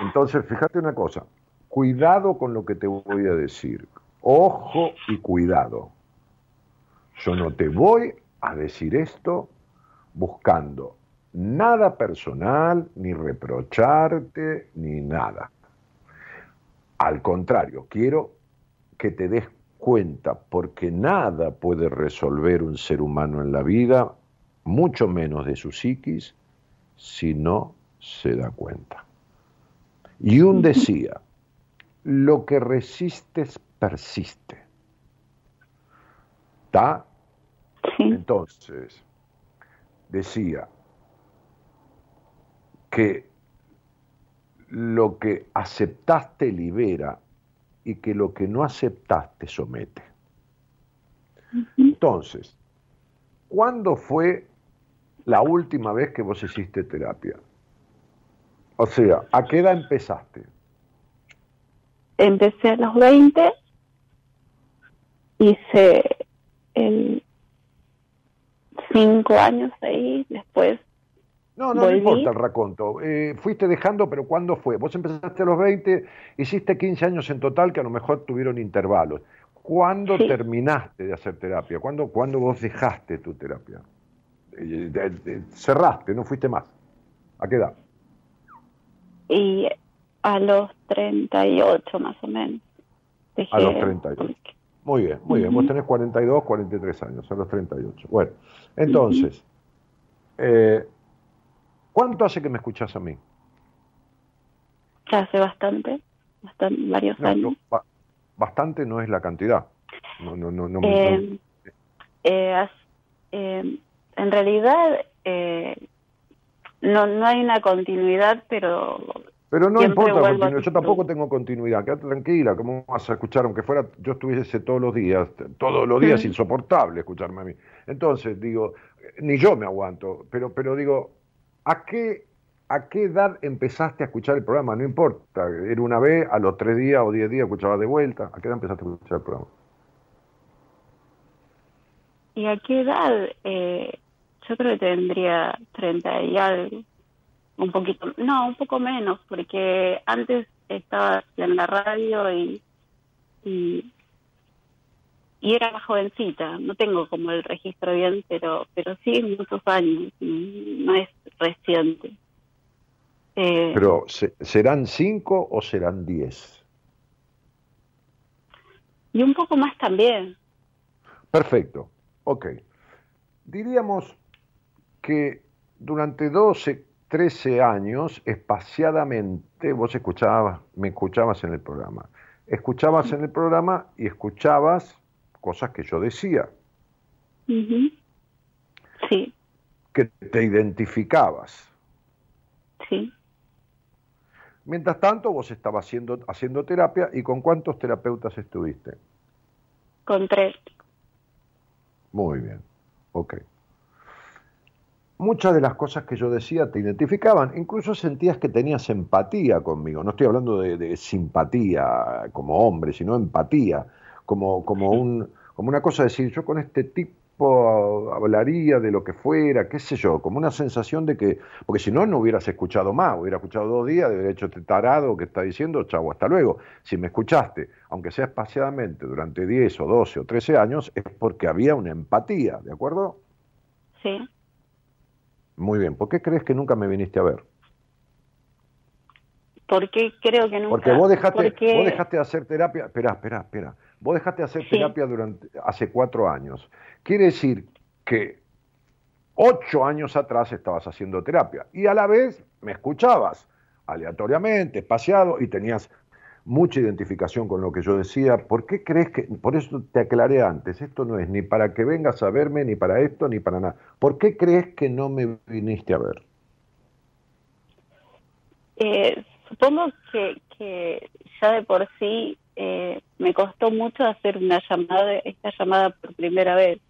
Entonces, fíjate una cosa, cuidado con lo que te voy a decir. Ojo y cuidado. Yo no te voy a decir esto buscando nada personal, ni reprocharte, ni nada. Al contrario, quiero que te des cuenta, porque nada puede resolver un ser humano en la vida, mucho menos de su psiquis, si no se da cuenta. Y un decía, lo que resistes persiste. ¿Está? Entonces, decía que lo que aceptaste libera y que lo que no aceptaste somete. Entonces, ¿cuándo fue la última vez que vos hiciste terapia? O sea, ¿a qué edad empezaste? Empecé a los 20, hice el cinco años ahí, después no, no, no importa el raconto. Eh, fuiste dejando, pero ¿cuándo fue? Vos empezaste a los 20, hiciste 15 años en total que a lo mejor tuvieron intervalos. ¿Cuándo terminaste de hacer terapia? ¿Cuándo, ¿Cuándo, vos dejaste tu terapia? Eh, cerraste, no fuiste más. ¿A qué edad? Y a los 38 más o menos. a los 38. Muy bien, muy bien. Vos tenés 42, 43 años, a los 38. Bueno, entonces, eh, ¿cuánto hace que me escuchás a mí? Hace bastante, bastante varios años. bastante no es la cantidad. No, no, no, no, eh, eh, eh, en realidad no, no hay una continuidad, pero pero no importa, yo tampoco tengo continuidad, quédate tranquila, ¿cómo vas a escuchar? Aunque fuera, yo estuviese todos los días, todos los días insoportable escucharme a mí. Entonces, digo, ni yo me aguanto, pero, pero digo, ¿a qué, ¿a qué edad empezaste a escuchar el programa? No importa, era una vez, a los tres días o diez días escuchabas de vuelta, ¿a qué edad empezaste a escuchar el programa? ¿Y a qué edad? Eh, yo creo que tendría treinta y algo. Un poquito, no, un poco menos, porque antes estaba en la radio y, y, era jovencita. No tengo como el registro bien, pero pero sí muchos años, no es reciente. Eh, pero ¿serán cinco o serán diez? Y un poco más también. Perfecto, ok. Diríamos que durante 12, 13 años, espaciadamente, vos escuchabas, me escuchabas en el programa. Escuchabas en el programa y escuchabas cosas que yo decía. Sí. Que te identificabas. Sí. Mientras tanto, vos estabas haciendo, haciendo terapia y con cuántos terapeutas estuviste? Con tres. Muy bien, ok muchas de las cosas que yo decía te identificaban, incluso sentías que tenías empatía conmigo, no estoy hablando de, simpatía como hombre, sino empatía, como, como, un, como una cosa de decir, yo con este tipo hablaría de lo que fuera, qué sé yo, como una sensación de que, porque si no, no hubieras escuchado más, hubiera escuchado dos días, de hecho este tarado que está diciendo, chavo, hasta luego. Si me escuchaste, aunque sea espaciadamente, durante 10 o 12 o 13 años, es porque había una empatía, ¿de acuerdo? Sí. Muy bien. ¿Por qué crees que nunca me viniste a ver? Porque creo que nunca. Porque vos dejaste, Vos dejaste de hacer terapia. Espera, espera, espera. Vos dejaste de hacer terapia durante hace cuatro años. Quiere decir que ocho años atrás estabas haciendo terapia y a la vez me escuchabas aleatoriamente, espaciado y tenías mucha identificación con lo que yo decía. ¿Por qué crees que.? Por eso te aclaré antes, esto no es ni para que vengas a verme, ni para esto, ni para nada. ¿Por qué crees que no me viniste a ver? Eh, supongo que, que, ya de por sí eh, me costó mucho hacer una llamada, esta llamada por primera vez.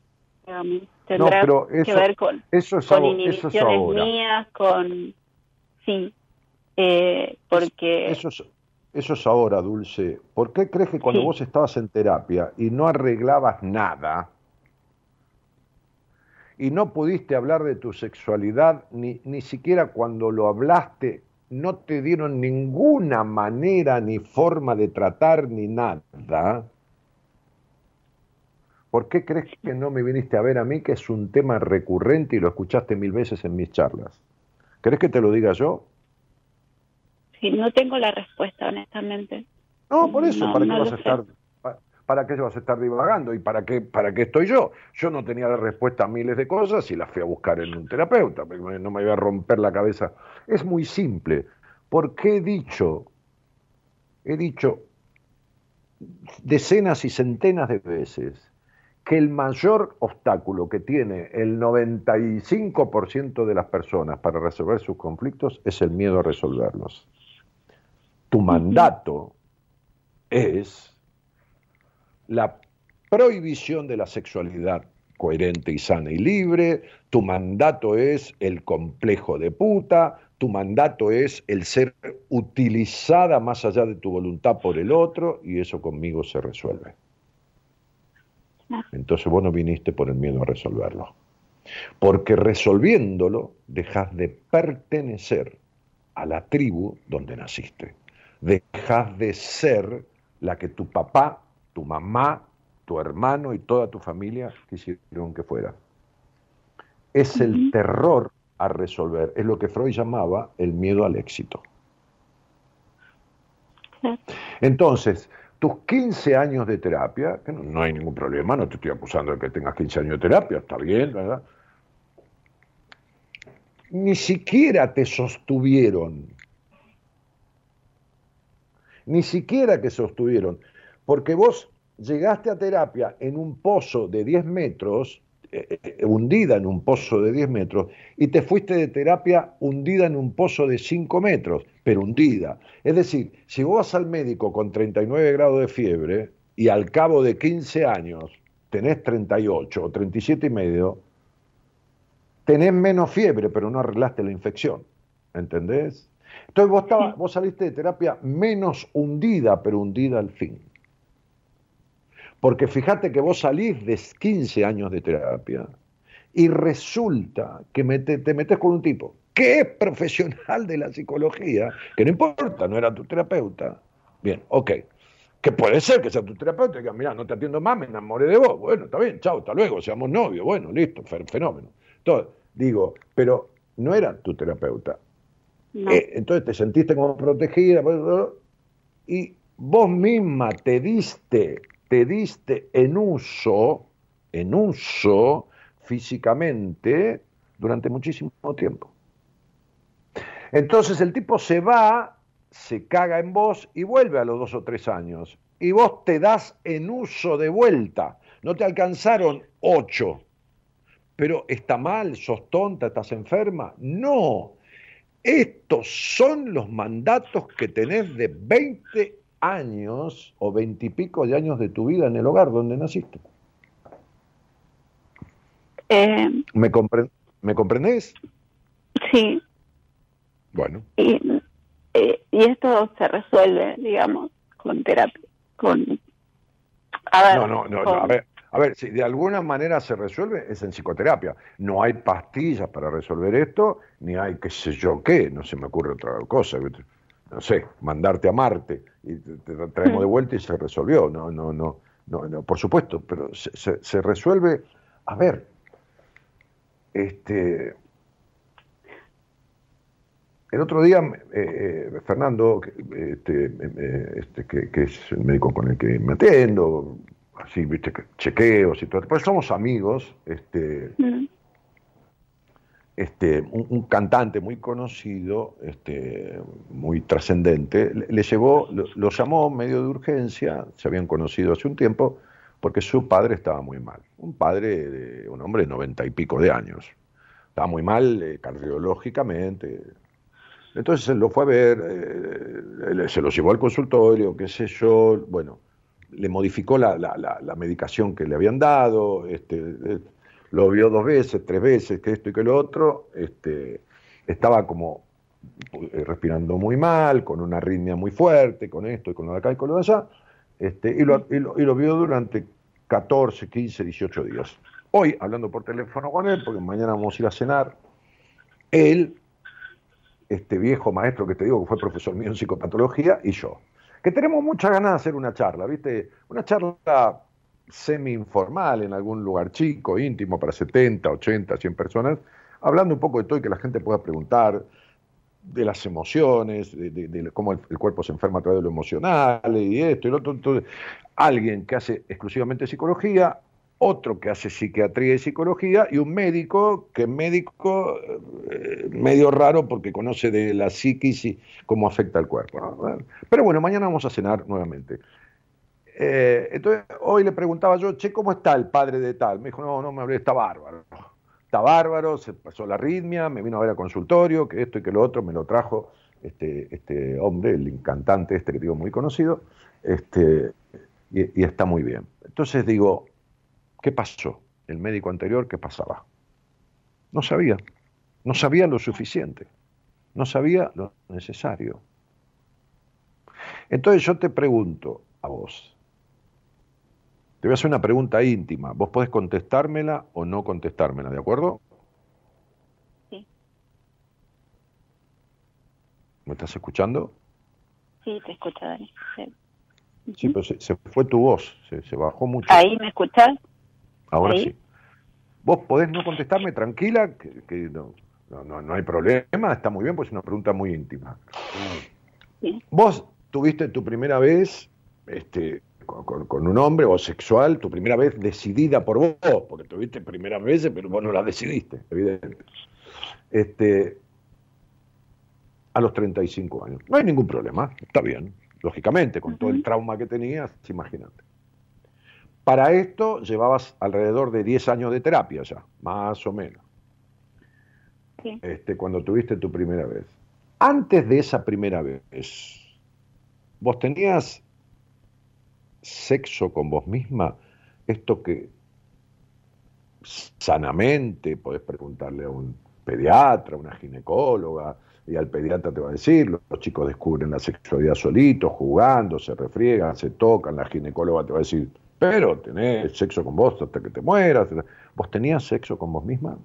Tendrá que ver con, eso es con inhibiciones mías, con. Sí, eh, porque. Eso es, eso es ahora, Dulce. ¿Por qué crees que cuando vos estabas en terapia y no arreglabas nada, y no pudiste hablar de tu sexualidad, ni, ni siquiera cuando lo hablaste, no te dieron ninguna manera ni forma de tratar ni nada? ¿Por qué crees que no me viniste a ver a mí, que es un tema recurrente y lo escuchaste mil veces en mis charlas? ¿Crees que te lo diga yo? No tengo la respuesta, honestamente. No, por eso, ¿para qué vas a estar? ¿Para qué vas a estar divagando? ¿Y para qué, para qué estoy yo? Yo no tenía la respuesta a miles de cosas y las fui a buscar en un terapeuta, no me iba a romper la cabeza. Es muy simple, porque he dicho, he dicho decenas y centenas de veces que el mayor obstáculo que tiene el 95% de las personas para resolver sus conflictos es el miedo a resolverlos. Tu mandato es la prohibición de la sexualidad coherente y sana y libre, tu mandato es el complejo de puta, tu mandato es el ser utilizada más allá de tu voluntad por el otro y eso conmigo se resuelve. Entonces vos no viniste por el miedo a resolverlo. Porque resolviéndolo dejas de pertenecer a la tribu donde naciste. Dejas de ser la que tu papá, tu mamá, tu hermano y toda tu familia quisieron que fuera. Es el terror a resolver, es lo que Freud llamaba el miedo al éxito. Entonces, tus 15 años de terapia, que no, hay ningún problema, no te estoy acusando de que tengas 15 años de terapia, está bien, ¿verdad? Ni siquiera te sostuvieron. Ni siquiera que sostuvieron. Porque vos llegaste a terapia en un pozo de 10 metros, eh, eh, hundida en un pozo de 10 metros, y te fuiste de terapia hundida en un pozo de 5 metros, pero hundida. Es decir, si vos vas al médico con 39 grados de fiebre y al cabo de 15 años tenés 38 o 37 y medio, tenés menos fiebre, pero no arreglaste la infección. ¿Entendés? Entonces vos, vos saliste de terapia menos hundida, pero hundida al fin. Porque fíjate que vos salís de 15 años de terapia y resulta que te metes con un tipo que es profesional de la psicología, que no importa, no era tu terapeuta. Bien, ok. Que puede ser que sea tu terapeuta y diga, mira, no te atiendo más, me enamoré de vos. Bueno, está bien, chao, hasta luego, seamos novios. Bueno, listo, fenómeno. Entonces, digo, pero no era tu terapeuta. Eh, entonces te sentiste como protegida y vos misma te diste te diste en uso, en uso físicamente durante muchísimo tiempo. Entonces el tipo se va, se caga en vos y vuelve a los dos o tres años. Y vos te das en uso de vuelta. No te alcanzaron ocho. Pero está mal, sos tonta, estás enferma. No. Estos son los mandatos que tenés de 20 años o veintipico de años de tu vida en el hogar donde naciste. Eh, ¿Me, ¿Me comprendés? Sí. Bueno. Y, eh, y esto se resuelve, digamos, con terapia. Con, a ver, no, no, no, a ver. A ver, si de alguna manera se resuelve, es en psicoterapia. No hay pastillas para resolver esto, ni hay qué sé yo qué, no se me ocurre otra cosa no sé, mandarte a Marte y te, traemos de vuelta y se resolvió. No, no, no, no, por supuesto, pero se, resuelve. A ver, este. El otro día, eh, eh, Fernando, este, este, que, es el médico con el que me atiendo, así, viste, chequeos y todo, pues somos amigos, este, este, un, cantante muy conocido, este, muy trascendente, le, llevó, lo, llamó medio de urgencia, se habían conocido hace un tiempo, porque su padre estaba muy mal. Un padre, de, un hombre de noventa y pico de años. Estaba muy mal eh, cardiológicamente. Entonces él lo fue a ver, eh, se lo llevó al consultorio, qué sé yo, bueno, le modificó la, la medicación que le habían dado, este, lo vio dos veces, tres veces, que esto y que lo otro, este, estaba como eh, respirando muy mal, con una arritmia muy fuerte, con esto y con lo de acá y con lo de allá, este, y, lo, y, lo, vio durante 14, 15, 18 días. Hoy, hablando por teléfono con él, porque mañana vamos a ir a cenar, él, este viejo maestro que te digo que fue profesor mío en psicopatología, y yo, que tenemos muchas ganas de hacer una charla, ¿viste? Una charla semi-informal en algún lugar chico, íntimo, para 70, 80, 100 personas, hablando un poco de todo y que la gente pueda preguntar de las emociones, de, cómo el, cuerpo se enferma a través de lo emocional y esto y lo otro. Entonces, alguien que hace exclusivamente psicología, otro que hace psiquiatría y psicología y un médico que es médico eh, medio raro porque conoce de la psiquis y cómo afecta al cuerpo. Pero bueno, mañana vamos a cenar nuevamente. Eh, entonces, hoy le preguntaba yo, che, ¿cómo está el padre de tal? Me dijo, no, no me hablé, está bárbaro. Está bárbaro, se pasó la arritmia, me vino a ver al consultorio, que esto y que lo otro, me lo trajo este, este hombre, el cantante este que digo muy conocido, este, y, está muy bien. Entonces digo, ¿qué pasó? el médico anterior, qué pasaba. No sabía, no sabía lo suficiente, no sabía lo necesario. Entonces yo te pregunto a vos, te voy a hacer una pregunta íntima, vos podés contestármela o no contestármela, ¿de acuerdo? Sí. ¿Me estás escuchando? Sí, te escucho, Dani. Sí, pero se, fue tu voz, se, bajó mucho. ¿Ahí me escuchas? Ahora sí. Vos podés no contestarme tranquila, que, no, no, no, hay problema, está muy bien, pues es una pregunta muy íntima. Vos tuviste tu primera vez este, con, un hombre o sexual, tu primera vez decidida por vos, porque tuviste primeras veces, pero vos no la decidiste, evidente. Este, a los 35 años. No hay ningún problema, está bien lógicamente, con todo el trauma que tenías, imagínate. Para esto llevabas alrededor de 10 años de terapia ya, más o menos. Este, cuando tuviste tu primera vez. Antes de esa primera vez, ¿vos tenías sexo con vos misma? Esto que sanamente podés preguntarle a un pediatra, a una ginecóloga, y al pediatra te va a decir, los chicos descubren la sexualidad solitos, jugando, se refriegan, se tocan, la ginecóloga te va a decir, pero tenés sexo con vos hasta que te mueras. ¿Vos tenías sexo con vos misma?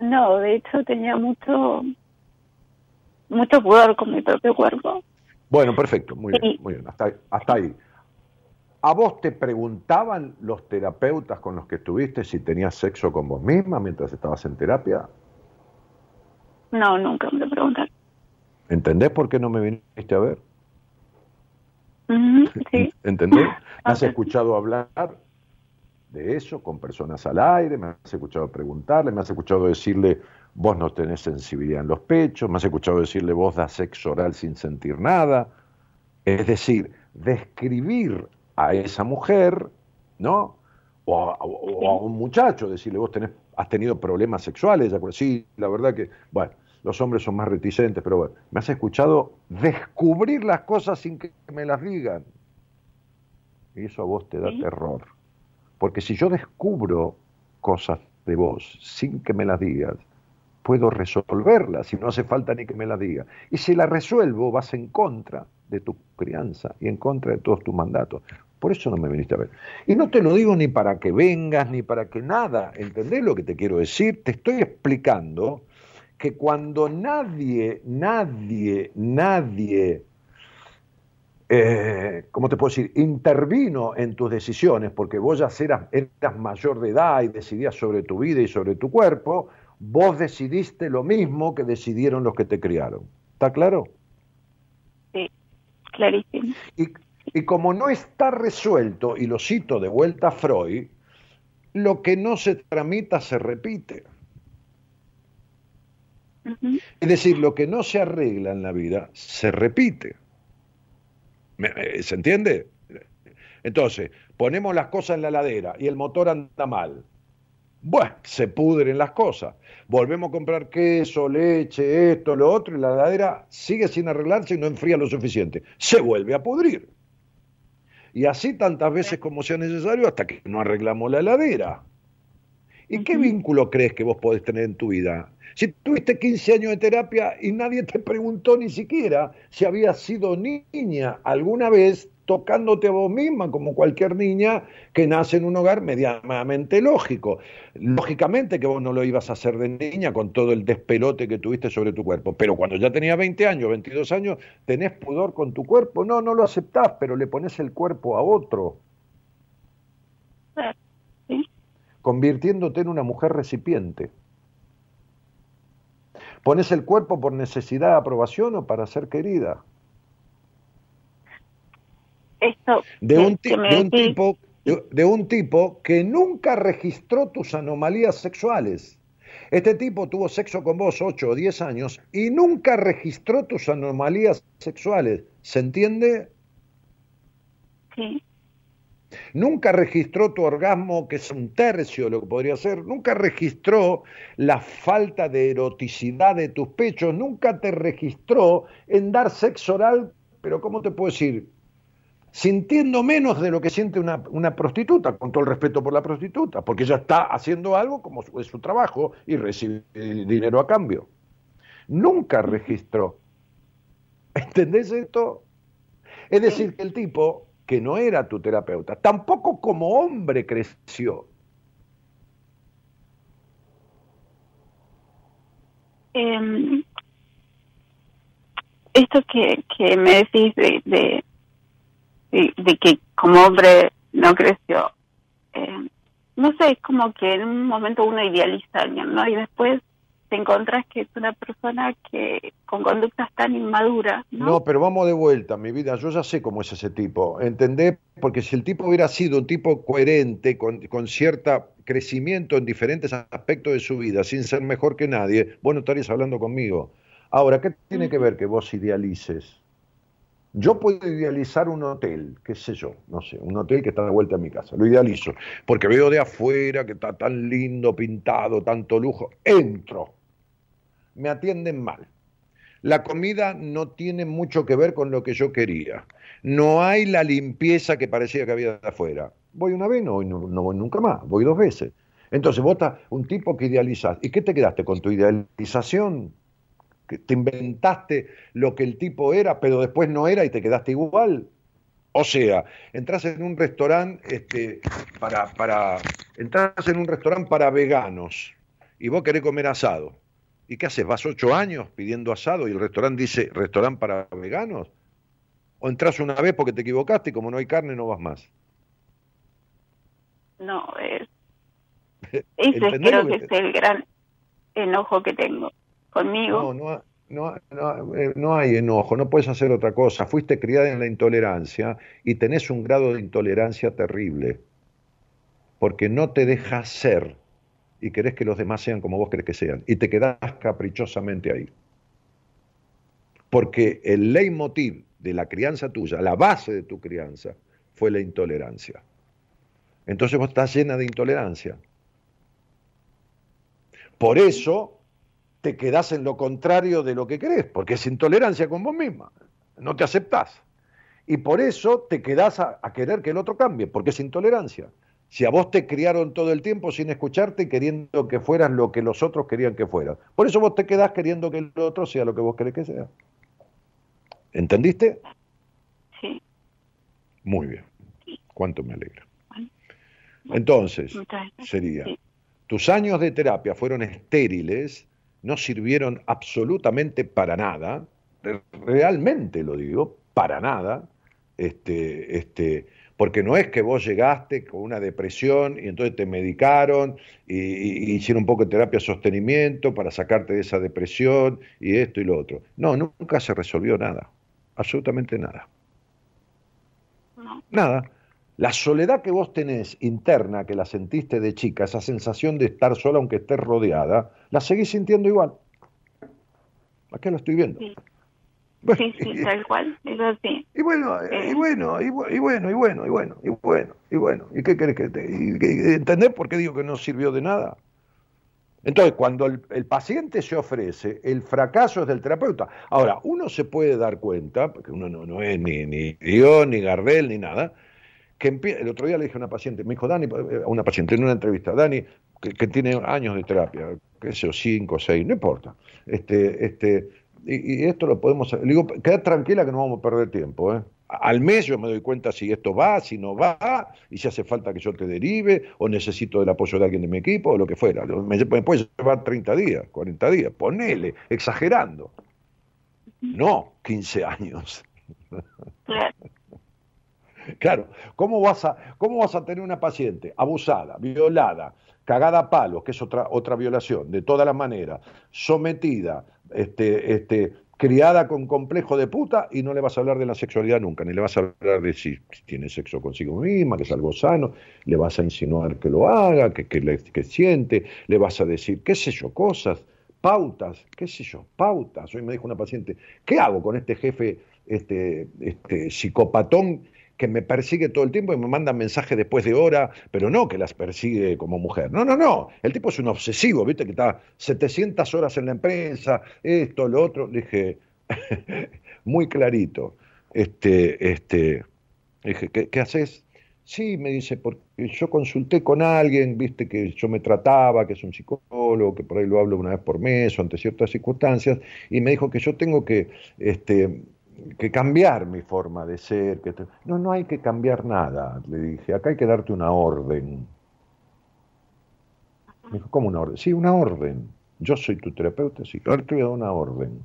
No, de hecho tenía mucho mucho pudor con mi propio cuerpo. Bueno, perfecto, muy bien, muy bien, hasta, hasta ahí. ¿A vos te preguntaban los terapeutas con los que estuviste si tenías sexo con vos misma mientras estabas en terapia? No, nunca me lo preguntaron. ¿Entendés por qué no me viniste a ver? Sí. ¿Entendés? ¿Me has escuchado hablar de eso con personas al aire? ¿Me has escuchado preguntarle? ¿Me has escuchado decirle, vos no tenés sensibilidad en los pechos? ¿Me has escuchado decirle, vos das sexo oral sin sentir nada? Es decir, describir a esa mujer, ¿no? O a, un muchacho, decirle, vos tenés has tenido problemas sexuales, sí, la verdad que, bueno, los hombres son más reticentes, pero bueno, me has escuchado descubrir las cosas sin que me las digan. Y eso a vos te da terror. Porque si yo descubro cosas de vos sin que me las digas, puedo resolverlas y no hace falta ni que me las digas. Y si la resuelvo, vas en contra de tu crianza y en contra de todos tus mandatos. Por eso no me viniste a ver. Y no te lo digo ni para que vengas, ni para que nada. ¿Entendés lo que te quiero decir? Te estoy explicando que cuando nadie, nadie, nadie, eh, ¿cómo te puedo decir?, intervino en tus decisiones, porque vos ya eras, eras mayor de edad y decidías sobre tu vida y sobre tu cuerpo, vos decidiste lo mismo que decidieron los que te criaron. ¿Está claro? Sí, clarísimo. Y, y como no está resuelto, y lo cito de vuelta a Freud, lo que no se tramita se repite. Es decir, lo que no se arregla en la vida se repite. ¿Se entiende? Entonces, ponemos las cosas en la ladera y el motor anda mal. Bueno, se pudren las cosas. Volvemos a comprar queso, leche, esto, lo otro, y la ladera sigue sin arreglarse y no enfría lo suficiente. Se vuelve a pudrir. Y así tantas veces como sea necesario hasta que no arreglamos la heladera. ¿Y qué vínculo crees que vos podés tener en tu vida? Si tuviste 15 años de terapia y nadie te preguntó ni siquiera si habías sido niña alguna vez, tocándote a vos misma como cualquier niña que nace en un hogar medianamente lógico. Lógicamente que vos no lo ibas a hacer de niña con todo el despelote que tuviste sobre tu cuerpo, pero cuando ya tenías 20 años, 22 años, tenés pudor con tu cuerpo, no, no lo aceptás, pero le pones el cuerpo a otro. Convirtiéndote en una mujer recipiente. ¿Pones el cuerpo por necesidad de aprobación o para ser querida? de, un, tipo de, un tipo que nunca registró tus anomalías sexuales. Este tipo tuvo sexo con vos 8 o 10 años y nunca registró tus anomalías sexuales. ¿Se entiende? Sí. Nunca registró tu orgasmo, que es un tercio lo que podría ser. Nunca registró la falta de eroticidad de tus pechos. Nunca te registró en dar sexo oral, pero ¿cómo te puedo decir? sintiendo menos de lo que siente una, prostituta, con todo el respeto por la prostituta, porque ella está haciendo algo como es su trabajo y recibe dinero a cambio. Nunca registró. ¿Entendés esto? Es decir, que el tipo, que no era tu terapeuta, tampoco como hombre creció. Em, esto que, que me decís de de, que como hombre no creció. Eh, no sé, es como que en un momento uno idealiza a alguien, ¿no? Y después te encontrás que es una persona que con conductas tan inmaduras. ¿no? no, pero vamos de vuelta, mi vida. Yo ya sé cómo es ese tipo, ¿entendés? Porque si el tipo hubiera sido un tipo coherente, con, con cierto crecimiento en diferentes aspectos de su vida, sin ser mejor que nadie, vos no estarías hablando conmigo. Ahora, ¿qué tiene que ver que vos idealices? Yo puedo idealizar un hotel, qué sé yo, no sé, un hotel que está de vuelta a mi casa, lo idealizo, porque veo de afuera que está tan lindo, pintado, tanto lujo, entro, me atienden mal. La comida no tiene mucho que ver con lo que yo quería. No hay la limpieza que parecía que había afuera. Voy una vez, no, no, voy nunca más, voy dos veces. Entonces, estás un tipo que idealizas. ¿Y qué te quedaste con tu idealización? te inventaste lo que el tipo era, pero después no era y te quedaste igual. O sea, entras en un restaurante este, para, para, entras en un restaurante para veganos y vos querés comer asado. ¿Y qué haces? ¿Vas ocho años pidiendo asado y el restaurante dice restaurante para veganos? ¿O entras una vez porque te equivocaste y como no hay carne no vas más? No, es... ese creo que es el gran enojo que tengo conmigo. No, no, no, eh, no, hay enojo, no puedes hacer otra cosa. Fuiste criada en la intolerancia y tenés un grado de intolerancia terrible, porque no te dejas ser y querés que los demás sean como vos querés que sean, y te quedás caprichosamente ahí. Porque el leitmotiv de la crianza tuya, la base de tu crianza, fue la intolerancia. Entonces vos estás llena de intolerancia. Por eso te quedás en lo contrario de lo que querés, porque es intolerancia con vos misma, no te aceptás. Y por eso te quedás a, querer que el otro cambie, porque es intolerancia. Si a vos te criaron todo el tiempo sin escucharte y queriendo que fueras lo que los otros querían que fueras. Por eso vos te quedás queriendo que el otro sea lo que vos querés que sea. ¿Entendiste? Sí. Muy bien. Cuánto me alegra. Entonces, sería, tus años de terapia fueron estériles no sirvieron absolutamente para nada, realmente lo digo, para nada, este, este, porque no es que vos llegaste con una depresión y entonces te medicaron y, hicieron un poco de terapia de sostenimiento para sacarte de esa depresión y esto y lo otro. No, nunca se resolvió nada, absolutamente nada. Nada. La soledad que vos tenés interna, que la sentiste de chica, esa sensación de estar sola aunque estés rodeada, la seguís sintiendo igual. Acá lo estoy viendo. Sí, sí, tal cual, es así. Y bueno, y bueno, y, bueno, y bueno, y bueno, y bueno, y bueno, ¿y qué querés que te... ¿Entendés por qué digo que no sirvió de nada? Entonces, cuando el, paciente se ofrece, el fracaso es del terapeuta. Ahora, uno se puede dar cuenta, porque uno no, no es ni, ni Dios, ni Gardel, ni nada, que el otro día le dije a una paciente, me dijo Dani, eh, a una paciente en una entrevista, Dani, que, tiene años de terapia, qué sé yo, cinco, seis, no importa. Este, este, y, esto lo podemos Le digo, queda tranquila que no vamos a perder tiempo, ¿eh? Al mes yo me doy cuenta si esto va, si no va, y si hace falta que yo te derive, o necesito el apoyo de alguien de mi equipo, o lo que fuera. Me, me puede llevar 30 días, 40 días, ponele, exagerando. No 15 años. Claro, ¿cómo vas, a, ¿cómo vas a tener una paciente abusada, violada, cagada a palos, que es otra, otra violación, de todas las maneras, sometida, este, este, criada con complejo de puta y no le vas a hablar de la sexualidad nunca, ni le vas a hablar de si tiene sexo consigo misma, que es algo sano, le vas a insinuar que lo haga, que, que, que siente, le vas a decir, qué sé yo, cosas, pautas, qué sé yo, pautas. Hoy me dijo una paciente, ¿qué hago con este jefe este, este psicopatón que me persigue todo el tiempo y me manda mensajes después de hora, pero no que las persigue como mujer. No, no, no. El tipo es un obsesivo, ¿viste? Que está 700 horas en la empresa, esto, lo otro. Le dije, muy clarito. Este, este, dije, ¿qué, qué haces? Sí, me dice, porque yo consulté con alguien, viste que yo me trataba, que es un psicólogo, que por ahí lo hablo una vez por mes o ante ciertas circunstancias, y me dijo que yo tengo que, este, que cambiar mi forma de ser. Que no, no hay que cambiar nada, le dije, acá hay que darte una orden. Me dijo, ¿cómo una orden? Sí, una orden. Yo soy tu terapeuta, sí, ahora te voy a dar una orden.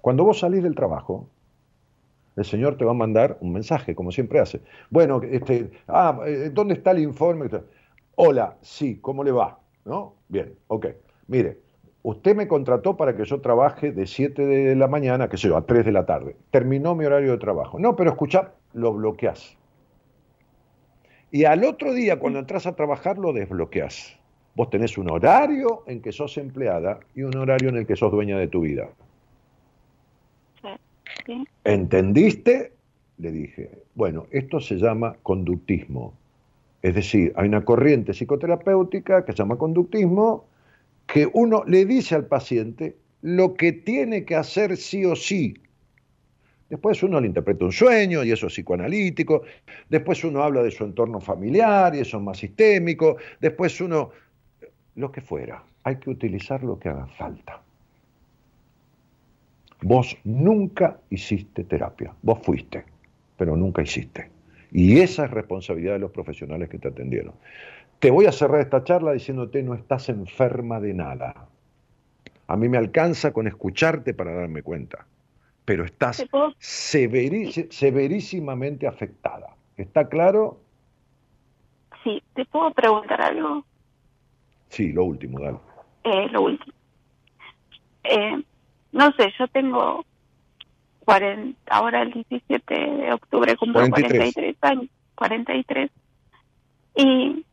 Cuando vos salís del trabajo, el Señor te va a mandar un mensaje, como siempre hace. Bueno, este, ah, eh, ¿dónde está el informe? Hola, sí, ¿cómo le va? ¿No? Bien, ok. Mire, usted me contrató para que yo trabaje de 7 de la mañana, qué sé yo, a 3 de la tarde. Terminó mi horario de trabajo. No, pero escucha, lo bloqueás. Y al otro día, cuando entras a trabajar, lo desbloqueás. Vos tenés un horario en que sos empleada y un horario en el que sos dueña de tu vida. ¿Entendiste? Le dije. Bueno, esto se llama conductismo. Es decir, hay una corriente psicoterapéutica que se llama conductismo, que uno le dice al paciente lo que tiene que hacer sí o sí. Después uno le interpreta un sueño y eso es psicoanalítico. Después uno habla de su entorno familiar y eso es más sistémico. Después uno, lo que fuera, hay que utilizar lo que haga falta. Vos nunca hiciste terapia, vos fuiste, pero nunca hiciste. Y esa es responsabilidad de los profesionales que te atendieron. Te voy a cerrar esta charla diciéndote no estás enferma de nada. A mí me alcanza con escucharte para darme cuenta, pero estás severísimamente afectada. ¿Está claro? Sí, ¿te puedo preguntar algo? Sí, lo último, dale. Eh, lo último. Eh, no sé, yo tengo 40, ahora el 17 de octubre cumplo 43 años, 43. Y,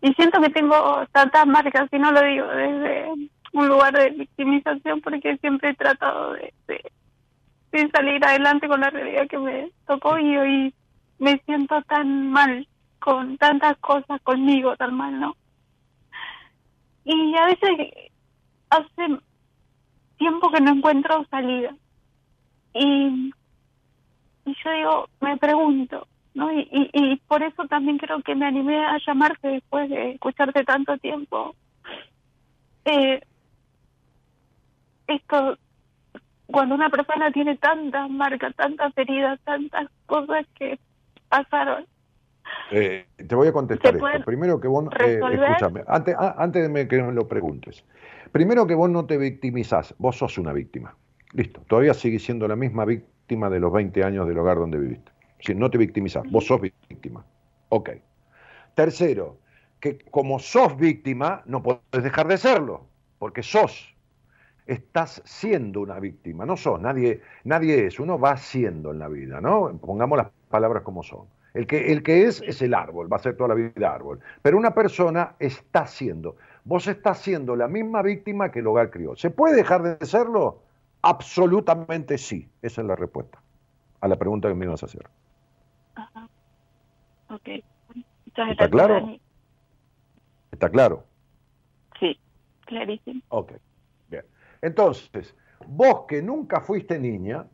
y siento que tengo tantas marcas, y no lo digo desde un lugar de victimización, porque siempre he tratado de, de, salir adelante con la realidad que me tocó y hoy me siento tan mal con tantas cosas conmigo, tan mal, ¿no? Y a veces hace tiempo que no encuentro salida. Y, y yo digo, me pregunto, ¿no? Y, y, por eso también creo que me animé a llamarte después de escucharte tanto tiempo. Eh, esto, cuando una persona tiene tantas marcas, tantas heridas, tantas cosas que pasaron. Eh, te voy a contestar esto. Primero que vos, eh, escúchame, antes, antes de que me lo preguntes. Primero que vos no te victimizás, vos sos una víctima. Listo, todavía sigues siendo la misma víctima de los 20 años del hogar donde viviste. Si no te victimizás, vos sos víctima. Ok. Tercero, que como sos víctima, no podés dejar de serlo, porque sos. Estás siendo una víctima, no sos, nadie, nadie es, uno va siendo en la vida, ¿no? Pongamos las palabras como son. El que, el que es es el árbol, va a ser toda la vida árbol. Pero una persona está siendo vos estás siendo la misma víctima que el hogar crió. ¿Se puede dejar de serlo? Absolutamente sí. Esa es la respuesta a la pregunta que me ibas a hacer. Ajá. Ok. ¿Está claro? ¿Está claro? Sí, clarísimo. Ok, bien. Entonces, vos que nunca fuiste niña,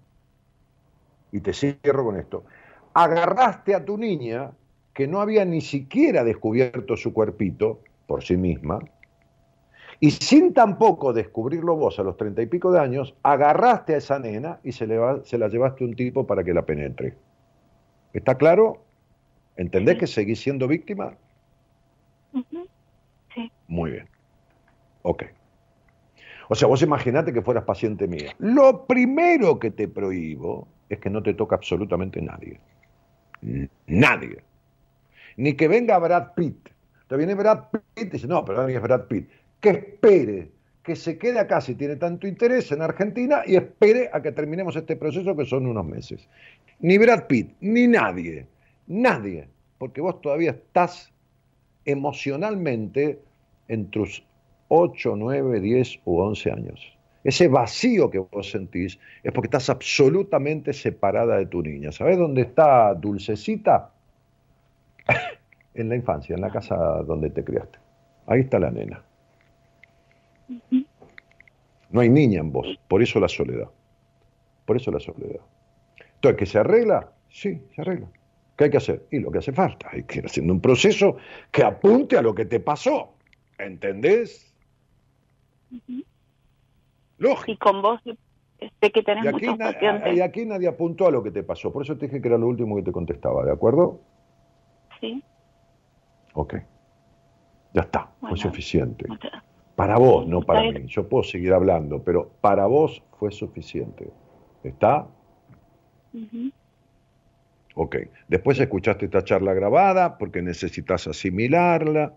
y te cierro con esto, agarraste a tu niña que no había ni siquiera descubierto su cuerpito por sí misma, y sin tampoco descubrirlo vos a los treinta y pico de años, agarraste a esa nena y se, le se la llevaste a un tipo para que la penetre. ¿Está claro? ¿Entendés que seguís siendo víctima? Sí. Muy bien. Ok. O sea, vos imaginate que fueras paciente mía. Lo primero que te prohíbo es que no te toque absolutamente nadie. Nadie. Ni que venga Brad Pitt. Te viene Brad Pitt y dice, no, pero es Brad Pitt que espere, que se quede acá si tiene tanto interés en Argentina y espere a que terminemos este proceso que son unos meses. Ni Brad Pitt, ni nadie, nadie, porque vos todavía estás emocionalmente en tus 8, 9, 10 u 11 años. Ese vacío que vos sentís es porque estás absolutamente separada de tu niña. ¿Sabés dónde está Dulcecita? en la infancia, en la casa donde te criaste. Ahí está la nena. No hay niña en vos, por eso la soledad. Por eso la soledad. Entonces, ¿que se arregla? Sí, se arregla. ¿Qué hay que hacer? Y lo que hace falta, hay que ir haciendo un proceso que apunte a lo que te pasó. ¿Entendés? Lógico. Y con vos sé que tenés y aquí, y aquí nadie apuntó a lo que te pasó, por eso te dije que era lo último que te contestaba, ¿de acuerdo? Sí. Ok. Ya está, fue suficiente. Para vos, no para mí. Yo puedo seguir hablando, pero para vos fue suficiente. ¿Está? Ok. Después escuchaste esta charla grabada porque necesitas asimilarla,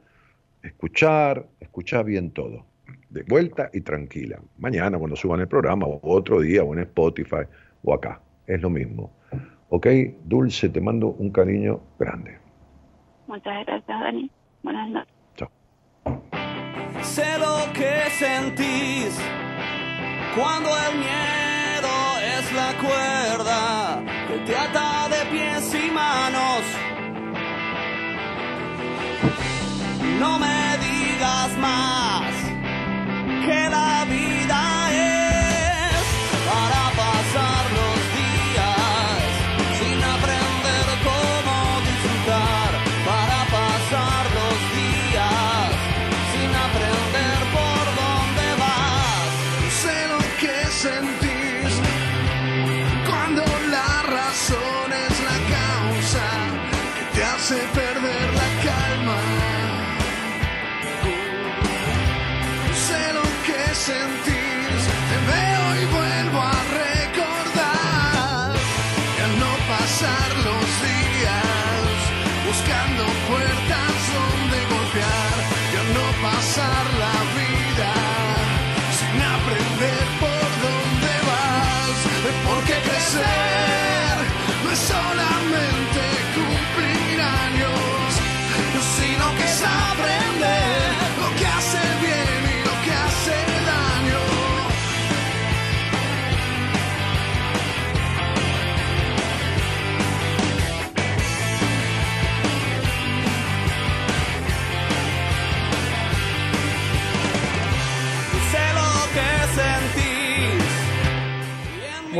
escuchar, escuchar bien todo. De vuelta y tranquila. Mañana cuando suban el programa, o otro día, o en Spotify, o acá. Es lo mismo. Ok, Dulce, te mando un cariño grande. Muchas gracias, Dani. Buenas noches. Sé lo que sentís cuando el miedo es la cuerda que te ata de pies y manos. No me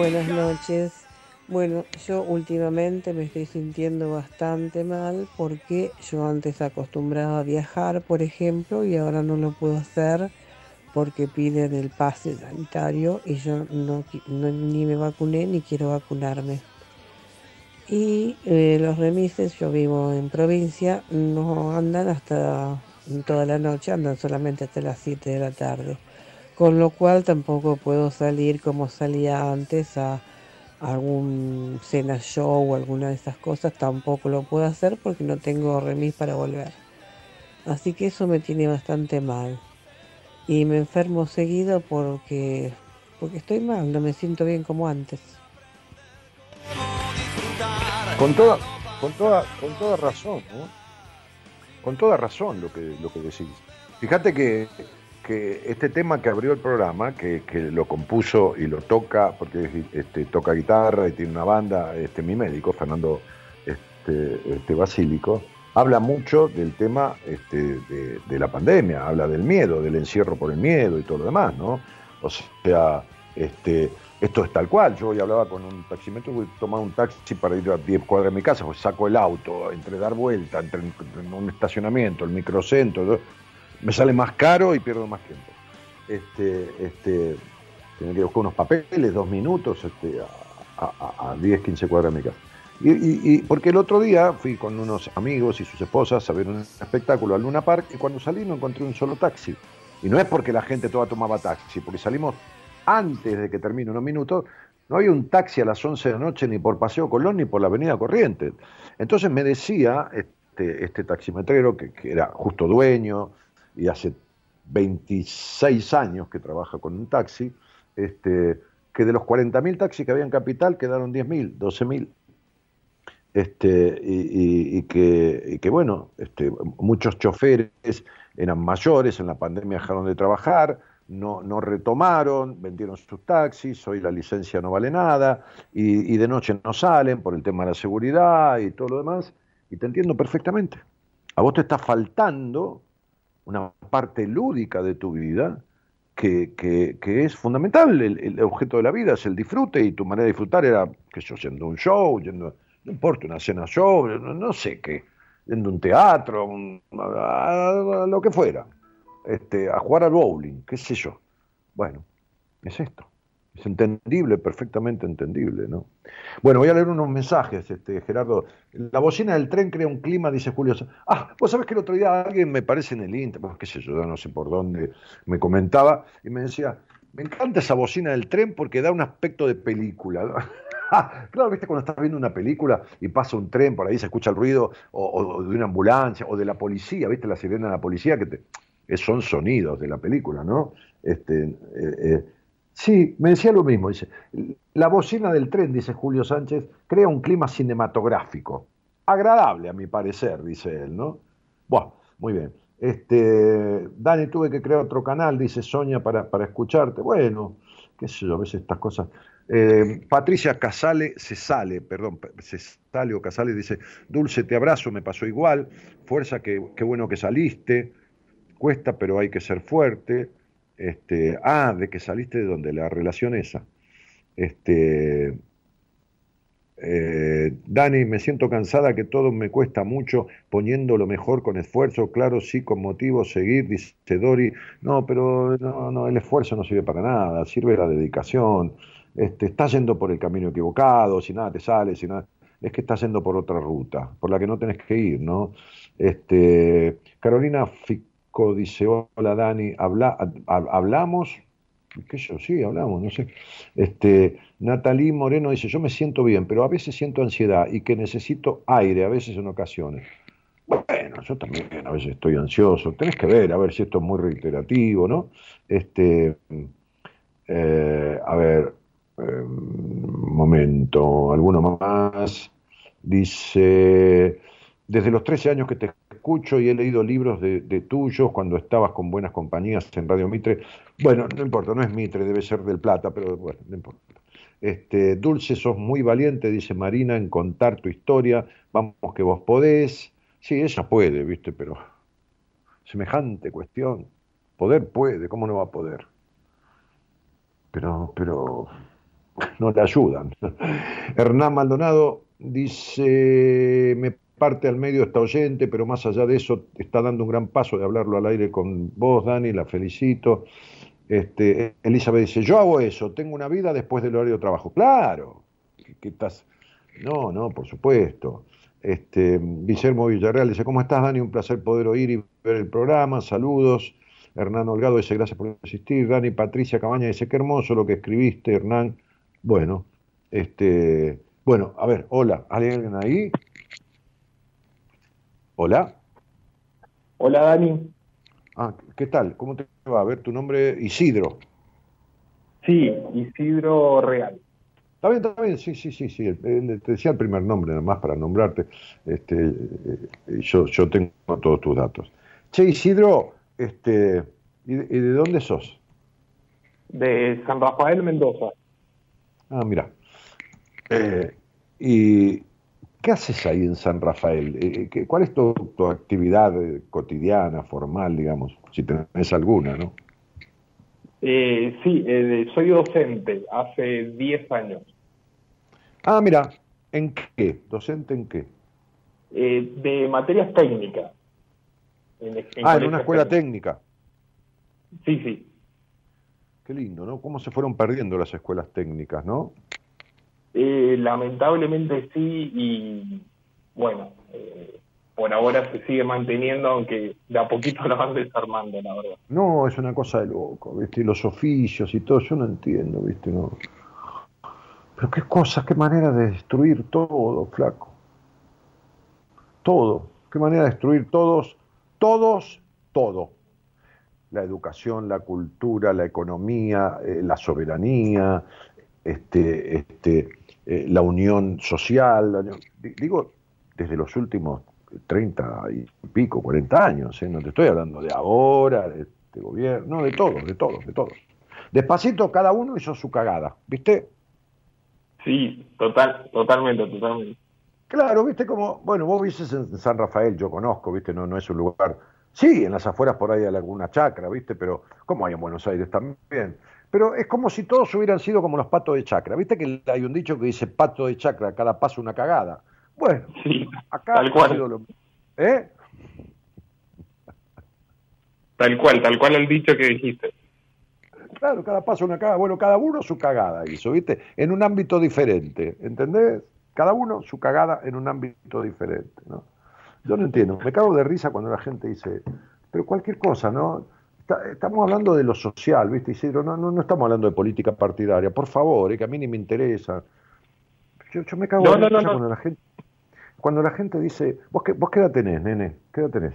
Buenas noches. Bueno, yo últimamente me estoy sintiendo bastante mal porque yo antes acostumbraba a viajar, por ejemplo, y ahora no lo puedo hacer porque piden el pase sanitario y yo no, ni me vacuné ni quiero vacunarme. Y eh, los remises, yo vivo en provincia, no andan hasta toda la noche, andan solamente hasta las 7 de la tarde. Con lo cual tampoco puedo salir como salía antes a algún cena show o alguna de esas cosas, tampoco lo puedo hacer porque no tengo remis para volver. Así que eso me tiene bastante mal. Y me enfermo seguido porque, porque estoy mal, no me siento bien como antes. Con toda, con toda, con toda razón. Con toda razón lo que, lo que decís. Fíjate que, que este tema que abrió el programa, que, que lo compuso y lo toca, porque este, toca guitarra y tiene una banda, este, mi médico, Fernando este, este, Basílico, habla mucho del tema este, de, la pandemia, habla del miedo, del encierro por el miedo y todo lo demás, ¿no? O sea, este, esto es tal cual. Yo hoy hablaba con un taxímetro, voy a tomar un taxi para ir a 10 cuadras de mi casa, pues saco el auto, entre dar vuelta, entre en un estacionamiento, el microcentro, me sale más caro y pierdo más tiempo. Este, este, tengo que buscar unos papeles, dos minutos, este, a, a- a 10, 15 cuadras de mi casa. Y, y- y- porque el otro día fui con unos amigos y sus esposas a ver un espectáculo al Luna Park y cuando salí no encontré un solo taxi. Y no es porque la gente toda tomaba taxi, porque salimos antes de que termine unos minutos, no había un taxi a las 11 de la noche ni por Paseo Colón ni por la Avenida Corrientes. Entonces me decía este, este taximetrero, que, que era justo dueño y hace 26 años que trabaja con un taxi, este, que de los 40.000 taxis que había en Capital quedaron 10.000, 12.000. Este, y, y- y que, que, bueno, este, muchos choferes eran mayores, en la pandemia dejaron de trabajar, no, no retomaron, vendieron sus taxis, hoy la licencia no vale nada, y, y de noche no salen por el tema de la seguridad y todo lo demás, y te entiendo perfectamente. A vos te está faltando una parte lúdica de tu vida que, que- que es fundamental. El, el objeto de la vida es el disfrute y tu manera de disfrutar era, que yo, yendo a un show, yendo, no importa, una cena show, no, no sé qué, en un teatro, un- a- a lo que fuera, este, a jugar al bowling, qué sé yo. Bueno, es esto. Es entendible, perfectamente entendible, ¿no? Bueno, voy a leer unos mensajes, este, Gerardo. La bocina del tren crea un clima, dice Julio. Ah, vos sabés que el otro día alguien me parece en el Inter, pues, qué sé yo, no sé por dónde, me comentaba y me decía, me encanta esa bocina del tren porque da un aspecto de película. ¿no? claro, viste cuando estás viendo una película y pasa un tren por ahí, se escucha el ruido o, de una ambulancia o de la policía, viste la sirena de la policía que te, son sonidos de la película, ¿no? Este, eh, eh, sí, me decía lo mismo, dice, la bocina del tren, dice Julio Sánchez, crea un clima cinematográfico, agradable a mi parecer, dice él, ¿no? Bueno, muy bien. Este, Dani, tuve que crear otro canal, dice Sonia, para, para escucharte. Bueno, qué sé yo, a veces estas cosas. Eh, Patricia Casale se sale, perdón, se sale o Casale dice, Dulce, te abrazo, me pasó igual, fuerza, que, qué bueno que saliste, cuesta, pero hay que ser fuerte. Este, ah, de que saliste de donde, la relación esa. Este, eh, Dani, me siento cansada que todo me cuesta mucho, poniendo lo mejor con esfuerzo, claro, sí, con motivo, seguir, dice Dori. No, pero no, no, el esfuerzo no sirve para nada, sirve la dedicación. Este, estás yendo por el camino equivocado, si nada te sale, si nada, es que estás yendo por otra ruta, por la que no tenés que ir, ¿no? Este, Carolina Dice, hola Dani, habla, hab- hablamos, qué yo, sí, hablamos, no sé. Este, Natalí Moreno dice, yo me siento bien, pero a veces siento ansiedad y que necesito aire, a veces en ocasiones. Bueno, yo también a veces estoy ansioso. Tenés que ver, a ver si esto es muy reiterativo, ¿no? Este, eh, a ver, un momento, alguno más. Dice, desde los 13 años que te escucho y he leído libros de, tuyos cuando estabas con buenas compañías en Radio Mitre. Bueno, no importa, no es Mitre, debe ser del Plata, pero bueno, no importa. Este, Dulce, sos muy valiente, dice Marina, en contar tu historia. Vamos que vos podés. Sí, ella puede, viste, pero semejante cuestión. Poder puede, ¿cómo no va a poder? Pero, pero no le ayudan. Hernán Maldonado dice, me parte al medio esta oyente, pero más allá de eso está dando un gran paso de hablarlo al aire con vos, Dani, la felicito. Este, Elizabeth dice, yo hago eso, tengo una vida después del horario de trabajo. Claro, que estás... No, no, por supuesto. Este, Guillermo Villarreal dice, ¿cómo estás, Dani? Un placer poder oír y ver el programa. Saludos. Hernán Holgado dice, gracias por asistir. Dani Patricia Cabaña dice, qué hermoso lo que escribiste, Hernán. Bueno, este, bueno, a ver, hola, ¿hay alguien ahí? Hola. Hola Dani. Ah, ¿qué tal? ¿Cómo te va? A ver, tu nombre, Isidro. Sí, Isidro Real. Está bien, está bien, sí, sí, sí, sí. te decía el primer nombre nada más para nombrarte. Este, eh, yo, yo tengo todos tus datos. Che, Isidro, este, ¿y de, y de dónde sos? De San Rafael, Mendoza. Ah, mira. Eh, ¿Y qué haces ahí en San Rafael? Eh, ¿qué- ¿Cuál es tu, tu actividad eh, cotidiana, formal, digamos? Si tenés alguna, ¿no? Eh, sí, eh, soy docente hace 10 años. Ah, mira, ¿en qué? ¿Docente en qué? Eh, de materias técnicas. En, en Ah, en una escuela técnicos. técnica. Sí, sí. Qué lindo, ¿no? ¿Cómo se fueron perdiendo las escuelas técnicas, no? Eh, lamentablemente sí y bueno, eh, por ahora se sigue manteniendo, aunque de a poquito la van desarmando, la verdad. No, es una cosa de loco, ¿viste? Los oficios y todo, yo no entiendo, ¿viste? No. Pero qué cosa, qué manera de destruir todo, flaco. Todo. Qué manera de destruir todos, todos, todo. La educación, la cultura, la economía, eh, la soberanía, este, este, eh, la unión social. la unión- di- digo, desde los últimos 30 y pico, 40 años, ¿eh? no te estoy hablando de ahora, de este gobierno, no, de todos, de todos, de todos. Despacito cada uno hizo su cagada, ¿viste? Sí, total, totalmente, totalmente. Claro, viste como, bueno, vos viste en San Rafael, yo conozco, viste, no, no es un lugar. Sí, en las afueras por ahí hay alguna chacra, viste, pero como hay en Buenos Aires también. Pero es como si todos hubieran sido como los patos de chacra. Viste que hay un dicho que dice pato de chacra, cada paso una cagada. Bueno, Sí, acá tal ha cual. sido lo- ¿Eh? tal cual, tal cual el dicho que dijiste. Claro, cada paso una cagada. Bueno, cada uno su cagada hizo, ¿viste? En un ámbito diferente, ¿entendés? Cada uno su cagada en un ámbito diferente, ¿no? Yo no entiendo. Me cago de risa cuando la gente dice, pero cualquier cosa, ¿no? Está- estamos hablando de lo social, ¿viste, Isidro? No, no, no estamos hablando de política partidaria. Por favor, eh, que a mí ni me interesa. Yo, yo me cago No, de no, no, cuando la gente cuando la gente dice, ¿vos qué, ¿vos qué edad tenés, nene? ¿Qué edad tenés?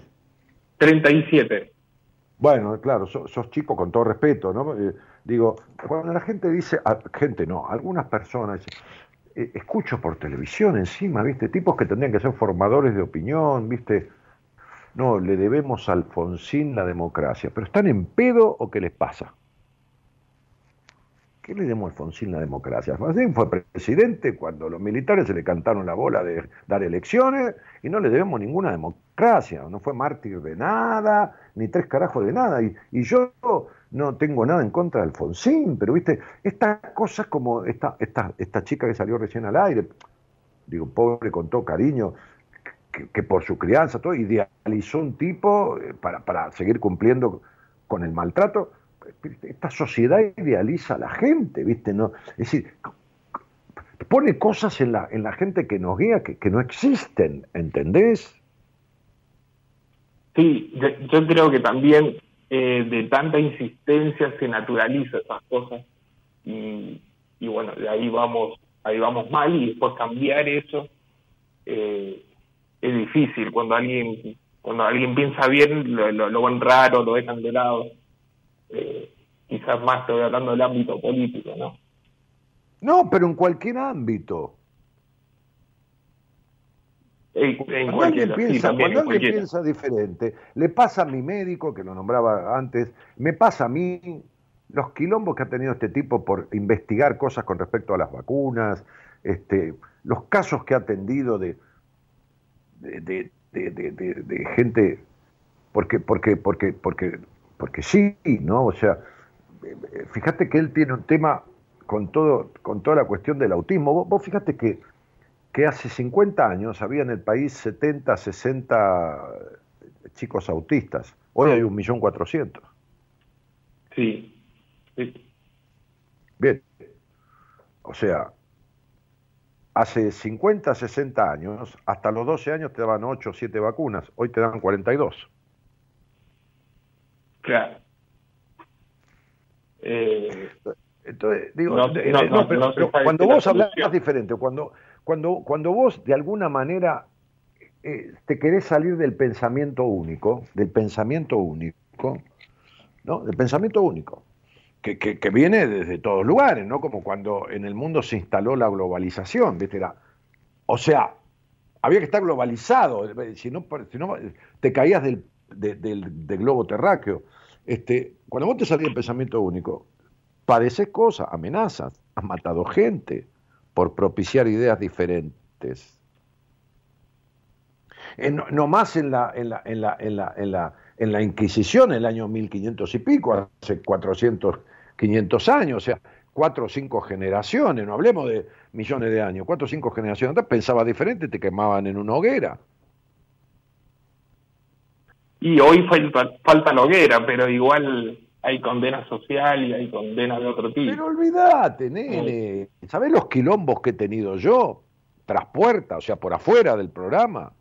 37. Bueno, claro, sos, sos chico con todo respeto, ¿no? Eh, digo, cuando la gente dice, a- gente no, algunas personas, eh, escucho por televisión encima, ¿viste? Tipos que tendrían que ser formadores de opinión, ¿viste? No, le debemos a Alfonsín la democracia, pero ¿están en pedo o qué les pasa? ¿Qué le demos a Alfonsín la democracia? Alfonsín fue presidente cuando los militares se le cantaron la bola de dar elecciones y no le debemos ninguna democracia. No fue mártir de nada, ni tres carajos de nada. Y, y yo no tengo nada en contra de Alfonsín, pero viste, estas cosas como esta, esta, esta chica que salió recién al aire, digo, pobre con todo cariño, que, por su crianza, todo, idealizó un tipo eh, para, para seguir cumpliendo con el maltrato. Esta sociedad idealiza a la gente, ¿viste? No, es decir, pone cosas en la, en la gente que nos guía que, que no existen, ¿entendés? Sí, yo, yo creo que también eh, de tanta insistencia se naturaliza esas cosas y, y bueno, de ahí vamos, ahí vamos mal y después cambiar eso eh, es difícil cuando alguien cuando alguien piensa bien lo, lo, lo ven raro, lo dejan de lado. Eh, quizás más estoy hablando del ámbito político, ¿no? No, pero en cualquier ámbito. En, en Cuando alguien, sí, piensa, cuando en alguien piensa diferente, le pasa a mi médico, que lo nombraba antes, me pasa a mí los quilombos que ha tenido este tipo por investigar cosas con respecto a las vacunas, este, los casos que ha atendido de, de, de- de- de- gente, porque, porque, porque, porque, porque sí, ¿no? O sea, eh, fíjate que él tiene un tema con todo, con toda la cuestión del autismo. Vos, vos fíjate que que hace 50 años había en el país 70, 60 chicos autistas. Hoy hay 1.400.000. Sí, sí. Bien. O sea, hace 50, 60 años, hasta los 12 años te daban 8 o 7 vacunas, hoy te dan 42. Claro. Eh, Entonces, digo, No, eh, no, eh, no, pero- pero cuando es vos la hablas solución. diferente, cuando, cuando, cuando vos de alguna manera eh, te querés salir del pensamiento único, del pensamiento único, ¿no? Del pensamiento único, que, viene desde todos lugares, ¿no? Como cuando en el mundo se instaló la globalización, ¿viste? Era, o sea, había que estar globalizado, si no, si no te caías del, de- del, globo terráqueo. Este, cuando vos te salís del pensamiento único, padeces cosas, amenazas, has matado gente por propiciar ideas diferentes. Eh, no más en la, en, la, en, la, en, la, en, la, en la Inquisición, en el año 1500 y pico, hace 400, 500 años, o sea, cuatro o cinco generaciones, no hablemos de millones de años, cuatro o cinco generaciones atrás pensaba diferente, te quemaban en una hoguera. Y hoy falta, falta la hoguera, pero igual hay condena social y hay condena de otro tipo. Pero olvídate, nene. ¿Sabés los quilombos que he tenido yo? Tras puerta, o sea, por afuera del programa.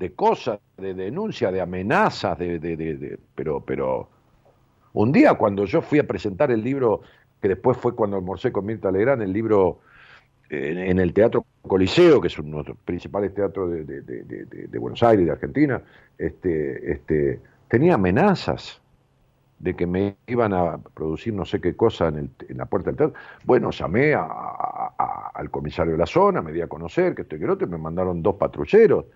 De cosas, de denuncias, de amenazas, de, de, de- de- pero, pero. Un día cuando yo fui a presentar el libro, que después fue cuando almorcé con Mirta Legrand, el libro en, el Teatro Coliseo, que es uno de los principales teatros de, Buenos Aires, de Argentina, este, este, tenía amenazas de que me iban a producir no sé qué cosa en, el- en la puerta del teatro. Bueno, llamé a- al comisario de la zona, me di a conocer que estoy que otro, y me mandaron dos patrulleros.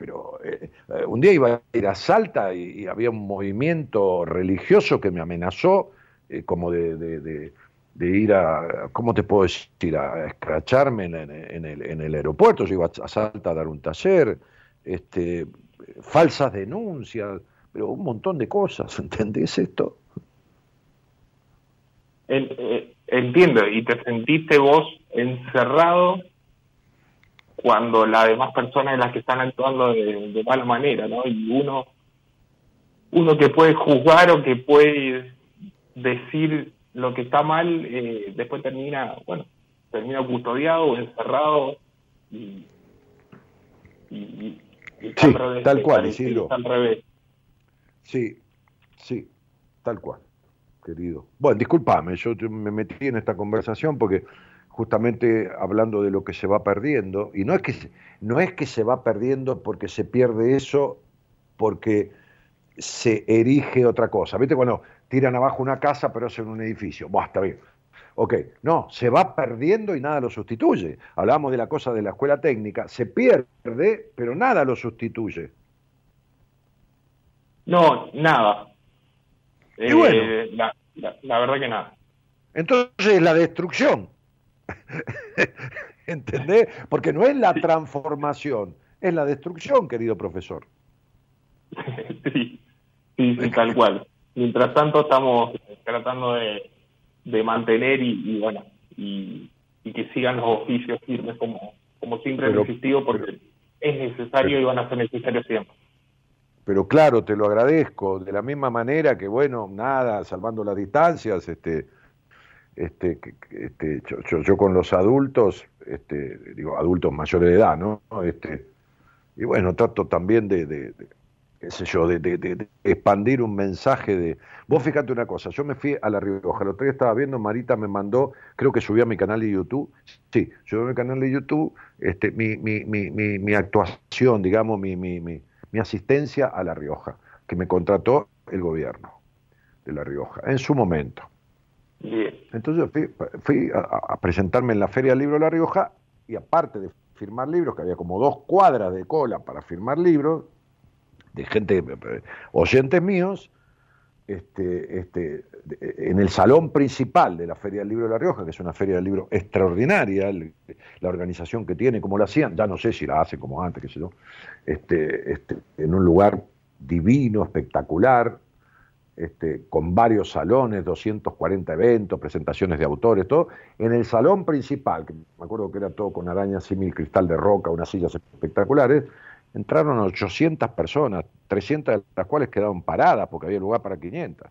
Pero eh, eh, un día iba a ir a Salta y, había un movimiento religioso que me amenazó eh, como de, de- de- ir a, ¿cómo te puedo decir?, a escracharme en, el, en el aeropuerto. Yo iba a Salta a dar un taller, este, falsas denuncias, pero un montón de cosas, ¿entendés esto? Eh, entiendo, y te sentiste vos encerrado cuando las demás personas las que están actuando de, de mala manera, ¿no? Y uno, uno que puede juzgar o que puede decir lo que está mal, eh, después termina, bueno, termina custodiado o encerrado y, y, y- y está Sí, al revés, tal cual, Isidro. está al revés. Sí, sí, tal cual, querido. Bueno, discúlpame, yo me metí en esta conversación porque justamente hablando de lo que se va perdiendo, y no es que se- no es que se va perdiendo porque se pierde eso, porque se erige otra cosa. ¿Viste cuando tiran abajo una casa pero hacen un edificio? Buah, está bien. Ok, no, se va perdiendo y nada lo sustituye. Hablábamos de la cosa de la escuela técnica, se pierde, pero nada lo sustituye. No, nada. Y Eh, bueno. la, la, la verdad que nada. Entonces la destrucción. ¿Entendés? Porque no es la transformación, es la destrucción, querido profesor. sí, sí, sí, tal cual. Mientras tanto estamos tratando de, de mantener y, y bueno, y, y que sigan los oficios firmes como, como siempre Pero- han existido porque es necesario y van a ser necesarios siempre. Pero claro, te lo agradezco, de la misma manera que, bueno, nada, salvando las distancias, este, este, este, yo, yo- con los adultos, este, digo, adultos mayores de edad, ¿no? Este, y bueno, trato también de, de- qué sé yo, de, expandir un mensaje de... Vos fíjate una cosa, yo me fui a La Rioja, el otro día estaba viendo, Marita me mandó, creo que subí a mi canal de YouTube, sí, subí a mi canal de YouTube este, mi, mi, mi, mi, actuación, digamos, mi, mi asistencia a La Rioja, que me contrató el gobierno de La Rioja, en su momento. Entonces fui, fui a, presentarme en la Feria del Libro de La Rioja y aparte de firmar libros, que había como dos cuadras de cola para firmar libros, de gente, eh, oyentes míos, este, este, en el salón principal de la Feria del Libro de La Rioja, que es una feria del libro extraordinaria, la organización que tiene, como la hacían, ya no sé si la hacen como antes, qué sé yo, este, este, en un lugar divino, espectacular, este, con varios salones, 240 eventos, presentaciones de autores, todo, en el salón principal, que me acuerdo que era todo con arañas símil, cristal de roca, unas sillas espectaculares, entraron 800 personas, 300 de las cuales quedaron paradas porque había lugar para 500.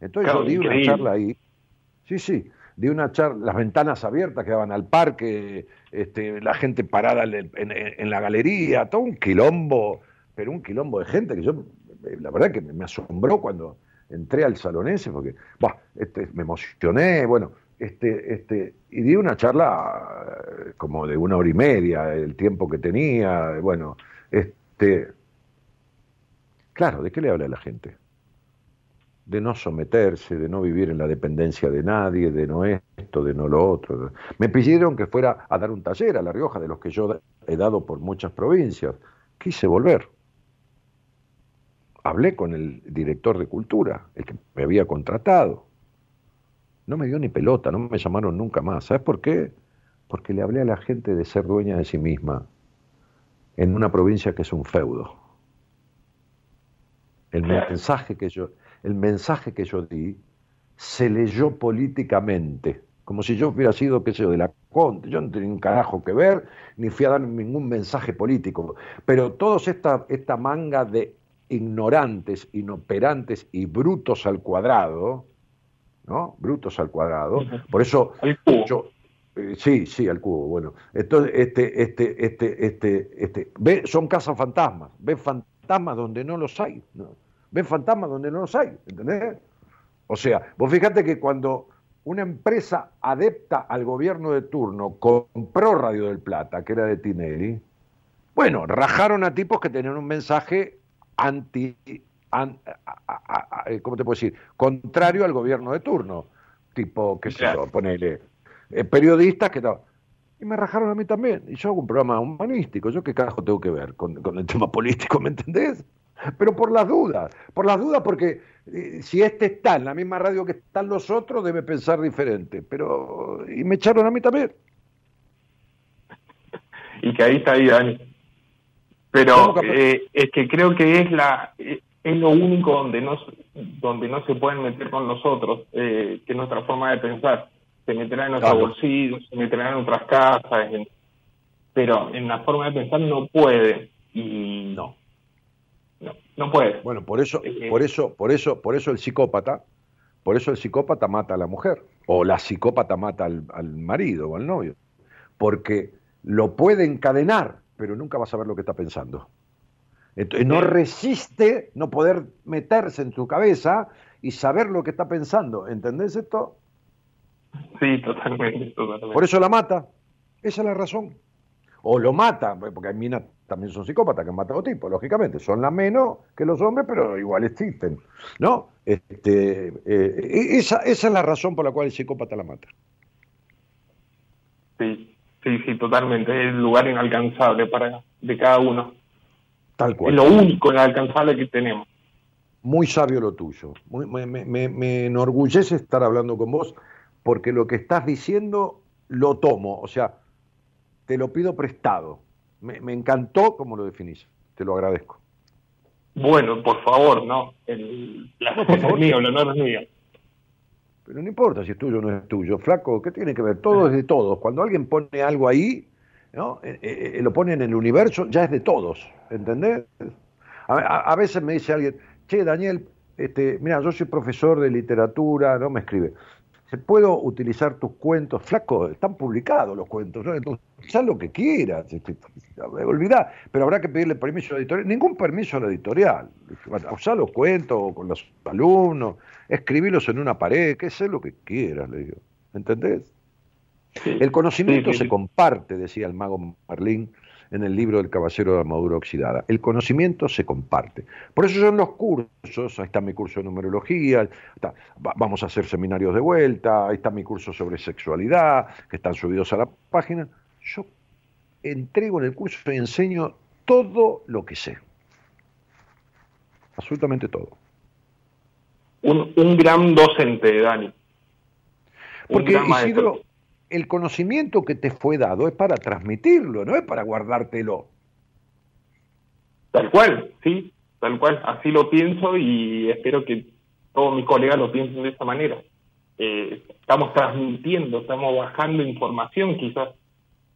Entonces Claro, yo di una charla ahí, sí, sí, di una charla, las ventanas abiertas que daban al parque, este, la gente parada en, en- en la galería, todo un quilombo, pero un quilombo de gente que yo, eh, la verdad que me me asombró cuando entré al salón ese, porque bah, este, me emocioné, bueno, este, este, y di una charla eh, como de una hora y media, el tiempo que tenía, bueno, este, claro, ¿de qué le habla la gente? De no someterse, de no vivir en la dependencia de nadie, de no esto, de no lo otro. Me pidieron que fuera a dar un taller a La Rioja, de los que yo he dado por muchas provincias. Quise volver hablé con el director de cultura, el que me había contratado. No me dio ni pelota, no me llamaron nunca más. ¿Sabes por qué? Porque le hablé a la gente de ser dueña de sí misma en una provincia que es un feudo. El mensaje que yo, el mensaje que yo di se leyó políticamente, como si yo hubiera sido, qué sé yo, de la Conte. Yo no tenía un carajo que ver, ni fui a dar ningún mensaje político. Pero todos esta, esta manga de ignorantes, inoperantes y brutos al cuadrado, ¿no? Brutos al cuadrado. Por eso Al cubo. yo, eh, sí, sí, al cubo, bueno. Entonces, este, este, este, este, este, ve, son casas fantasmas, ven fantasmas donde no los hay, ¿no? ven fantasmas donde no los hay, ¿entendés? O sea, vos fíjate que cuando una empresa adepta al gobierno de turno compró Radio del Plata, que era de Tinelli, bueno, rajaron a tipos que tenían un mensaje anti, an- a- a- a- a- ¿cómo te puedo decir? Contrario al gobierno de turno, tipo, qué sé yo, ponele, eh, periodistas que. Y me rajaron a mí también. Y yo hago un programa humanístico. ¿Yo qué carajo tengo que ver con, con el tema político, me entendés? Pero por las dudas, por las dudas porque eh, si este está en la misma radio que están los otros, debe pensar diferente. Pero, y me echaron a mí también. y que ahí está ahí, Dani. ¿Cómo Pero eh, es que creo que es la eh, es lo único donde no donde no se pueden meter con nosotros, eh, que es nuestra forma de pensar. Se meterán en nuestros Claro. bolsillos, se meterán en nuestras casas, en, pero en la forma de pensar no puede. Y No. no, no puede. Bueno, por eso, Eh, por eso, por eso, por eso el psicópata, por eso el psicópata mata a la mujer, o la psicópata mata al, al marido o al novio, porque lo puede encadenar, pero nunca va a saber lo que está pensando. Entonces, no resiste no poder meterse en su cabeza y saber lo que está pensando. ¿Entendés esto? Sí, totalmente, totalmente. Por eso la mata. Esa es la razón. O lo mata, porque hay minas también son psicópatas que han matado tipos, lógicamente. Son las menos que los hombres, pero igual existen. ¿No? Este, eh, esa, esa es la razón por la cual el psicópata la mata. Sí, sí, sí, totalmente. Es el lugar inalcanzable para de cada uno. Tal Es cual. lo único inalcanzable que tenemos. Muy sabio lo tuyo. Muy- me, me- enorgullece estar hablando con vos porque lo que estás diciendo lo tomo. O sea, te lo pido prestado. Me, me encantó como lo definís. Te lo agradezco. Bueno, por favor, no. El, favor. es mío, el honor es mío. Pero no importa si es tuyo o no es tuyo, flaco, ¿qué tiene que ver? Todo es de todos. Cuando alguien pone algo ahí, ¿no? Eh, eh, eh, lo pone en el universo, ya es de todos, ¿entendés? A, a- a veces me dice alguien, che, Daniel, este, mira, yo soy profesor de literatura, no me escribe. ¿Se puedo utilizar tus cuentos? Flaco, están publicados los cuentos, ¿no? Entonces, haz lo que quieras, este, olvidá, pero habrá que pedirle permiso a la editorial. Ningún permiso a la editorial. Usá los cuentos con los alumnos, escribílos en una pared, que sé lo que quieras, le digo. ¿Entendés? Sí. El conocimiento Sí, sí, se comparte, decía el mago Marlín en el libro del Caballero de Armadura Oxidada. El conocimiento se comparte. Por eso yo en los cursos, ahí está mi curso de numerología, está- va- vamos a hacer seminarios de vuelta, ahí está mi curso sobre sexualidad, que están subidos a la página. Yo entrego en el curso y enseño todo lo que sé. Absolutamente todo. Un, un gran docente, Dani. Un Porque gran. Isidro, el conocimiento que te fue dado es para transmitirlo, no es para guardártelo. Tal cual, sí, tal cual. Así lo pienso y espero que todos mis colegas lo piensen de esa manera. Eh, estamos transmitiendo, estamos bajando información quizás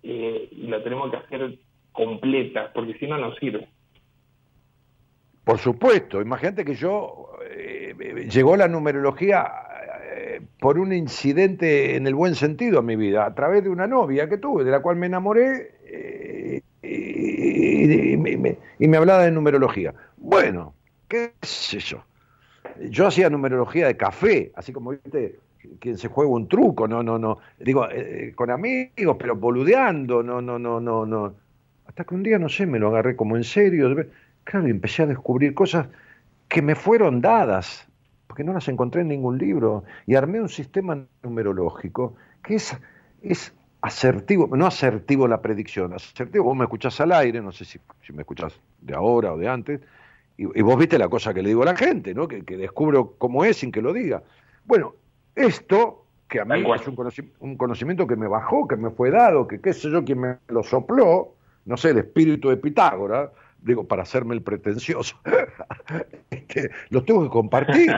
eh, y la tenemos que hacer completa, porque si no, no sirve. Por supuesto, imagínate que yo eh, eh, llegó la numerología por un incidente en el buen sentido a mi vida, a través de una novia que tuve, de la cual me enamoré eh, y, me, hablaba de numerología. Bueno, qué sé yo. Yo hacía numerología de café, así como viste quien se juega un truco, no, no, no, digo, eh, con amigos, pero boludeando, no, no, no, no, no. Hasta que un día, no sé, me lo agarré como en serio. Claro, y empecé a descubrir cosas que me fueron dadas, porque no las encontré en ningún libro, y armé un sistema numerológico que es, es asertivo, no asertivo la predicción, asertivo, vos me escuchás al aire, no sé si, si me escuchás de ahora o de antes, y, y vos viste la cosa que le digo a la gente, ¿no? que, que descubro cómo es sin que lo diga. Bueno, esto, que a mí es un, conoci- un conocimiento que me bajó, que me fue dado, que qué sé yo, quien me lo sopló, no sé, el espíritu de Pitágoras, digo, para hacerme el pretencioso, este, lo tengo que compartir.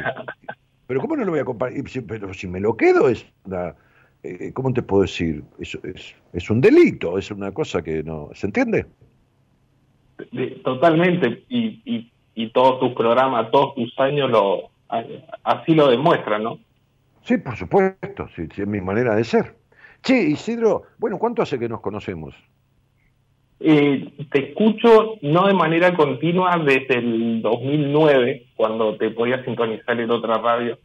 Pero ¿cómo no lo voy a compartir? Si- Pero si me lo quedo es una, eh, ¿cómo te puedo decir? Es, es, es un delito, es una cosa que no... ¿Se entiende? De- Totalmente, y, y, y todos tus programas, todos tus años lo así lo demuestran, ¿no? Sí, por supuesto, sí, sí, es mi manera de ser. Che, Isidro, bueno, ¿cuánto hace que nos conocemos? Eh, te escucho no de manera continua desde el 2009, cuando te podía sintonizar en otra radio.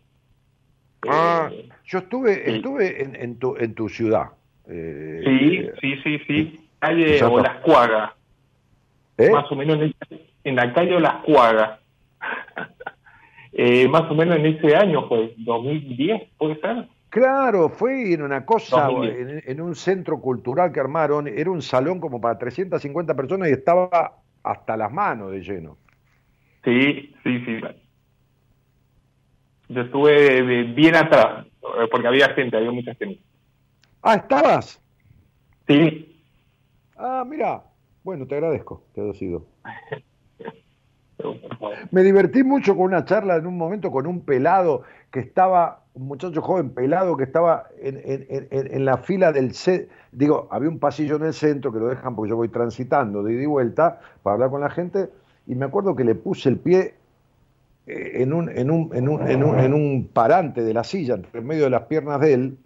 Ah, Eh, yo estuve, sí. estuve en, en tu, en tu ciudad. eh, sí, eh, sí, sí, sí. Calle Exacto. Olascuaga, ¿eh? más o menos en, el- en la calle Olascuaga. eh, más o menos en ese año, pues, 2010, ¿puede ser? Claro, fue en una cosa, 2010. en, en un centro cultural que armaron, era un salón como para 350 personas y estaba hasta las manos de lleno. Sí, sí, sí. Yo estuve de- bien atrás, eh, porque había gente, había mucha gente. Ah, ¿estabas? Sí, Ah, mira. Bueno, te agradezco que hayas ido. Me divertí mucho con una charla en un momento con un pelado que estaba un muchacho joven pelado que estaba en, en- en- en la fila del ce- digo, había un pasillo en el centro que lo dejan porque yo voy transitando de ida y vuelta para hablar con la gente, y me acuerdo que le puse el pie eh, en un, en un, en un, en un, en un parante de la silla, entre medio de las piernas de él,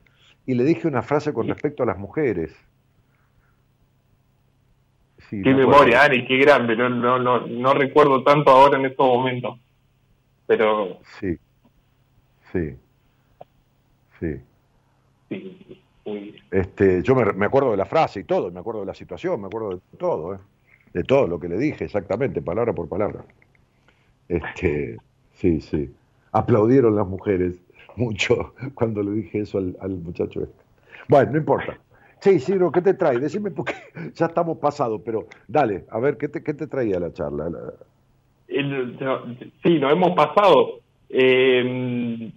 y le dije una frase con respecto a las mujeres. Sí, Qué me memoria, Ari, qué grande. No, no, no, no recuerdo tanto ahora en estos momentos. Pero Sí, sí, sí. sí, Este, yo me, me acuerdo de la frase y todo, me acuerdo de la situación, me acuerdo de todo, ¿eh? de todo lo que le dije, exactamente, palabra por palabra. Este, sí, sí. Aplaudieron las mujeres mucho cuando le dije eso al, al muchacho este. Bueno, no importa. Sí, Ciro, ¿qué te trae? Decime porque ya estamos pasados, pero dale, a ver, ¿qué te, qué te traía la charla? No, sí, nos hemos pasado. Eh,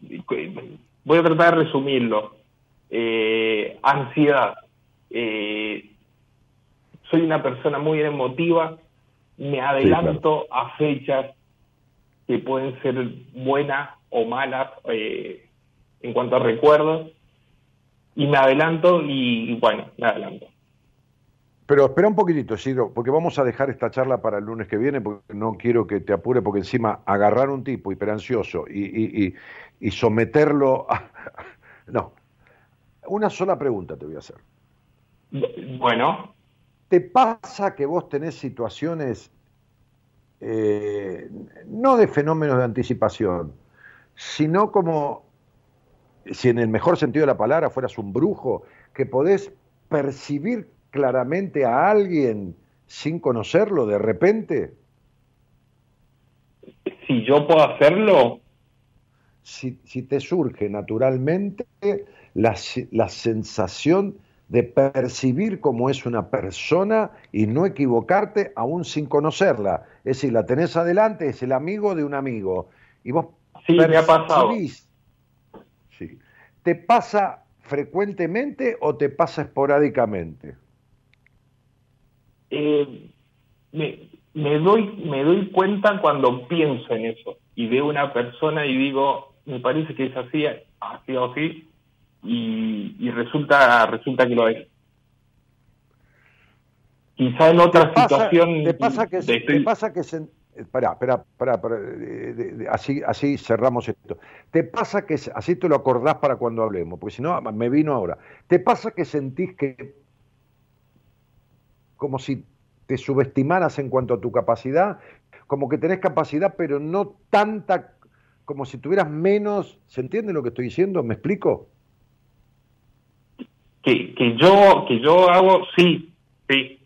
voy a tratar de resumirlo. Eh, ansiedad. Eh, soy una persona muy emotiva. Me adelanto a fechas que pueden ser buenas o malas eh, en cuanto a recuerdos. Y me adelanto y, bueno, me adelanto. Pero espera un poquitito, Ciro, porque vamos a dejar esta charla para el lunes que viene, porque no quiero que te apure, porque encima agarrar a un tipo hiperansioso y, y, y, y someterlo a... No. Una sola pregunta te voy a hacer. Bueno, ¿Te pasa que vos tenés situaciones, eh, no de fenómenos de anticipación, sino como, si en el mejor sentido de la palabra fueras un brujo, que podés percibir claramente a alguien sin conocerlo de repente? si yo puedo hacerlo, Si, si te surge naturalmente la, la sensación de percibir cómo es una persona y no equivocarte aún sin conocerla. Es decir, la tenés adelante, es el amigo de un amigo. Y vos Sí, me ha pasado. Sí. ¿Te pasa frecuentemente o te pasa esporádicamente? Eh, me, me doy me doy cuenta cuando pienso en eso y veo una persona y digo me parece que es así así o así y, y resulta resulta que lo es quizá en otra ¿Te pasa, situación te pasa que, de- te pasa que se- esperá, esperá, esperá, eh, de- de- así, así cerramos esto. ¿Te pasa que, así te lo acordás para cuando hablemos? Porque si no, me vino ahora. ¿Te pasa que sentís que, como si te subestimaras en cuanto a tu capacidad? Como que tenés capacidad, pero no tanta, como si tuvieras menos. ¿Se entiende lo que estoy diciendo? ¿Me explico? que, que yo que yo hago sí sí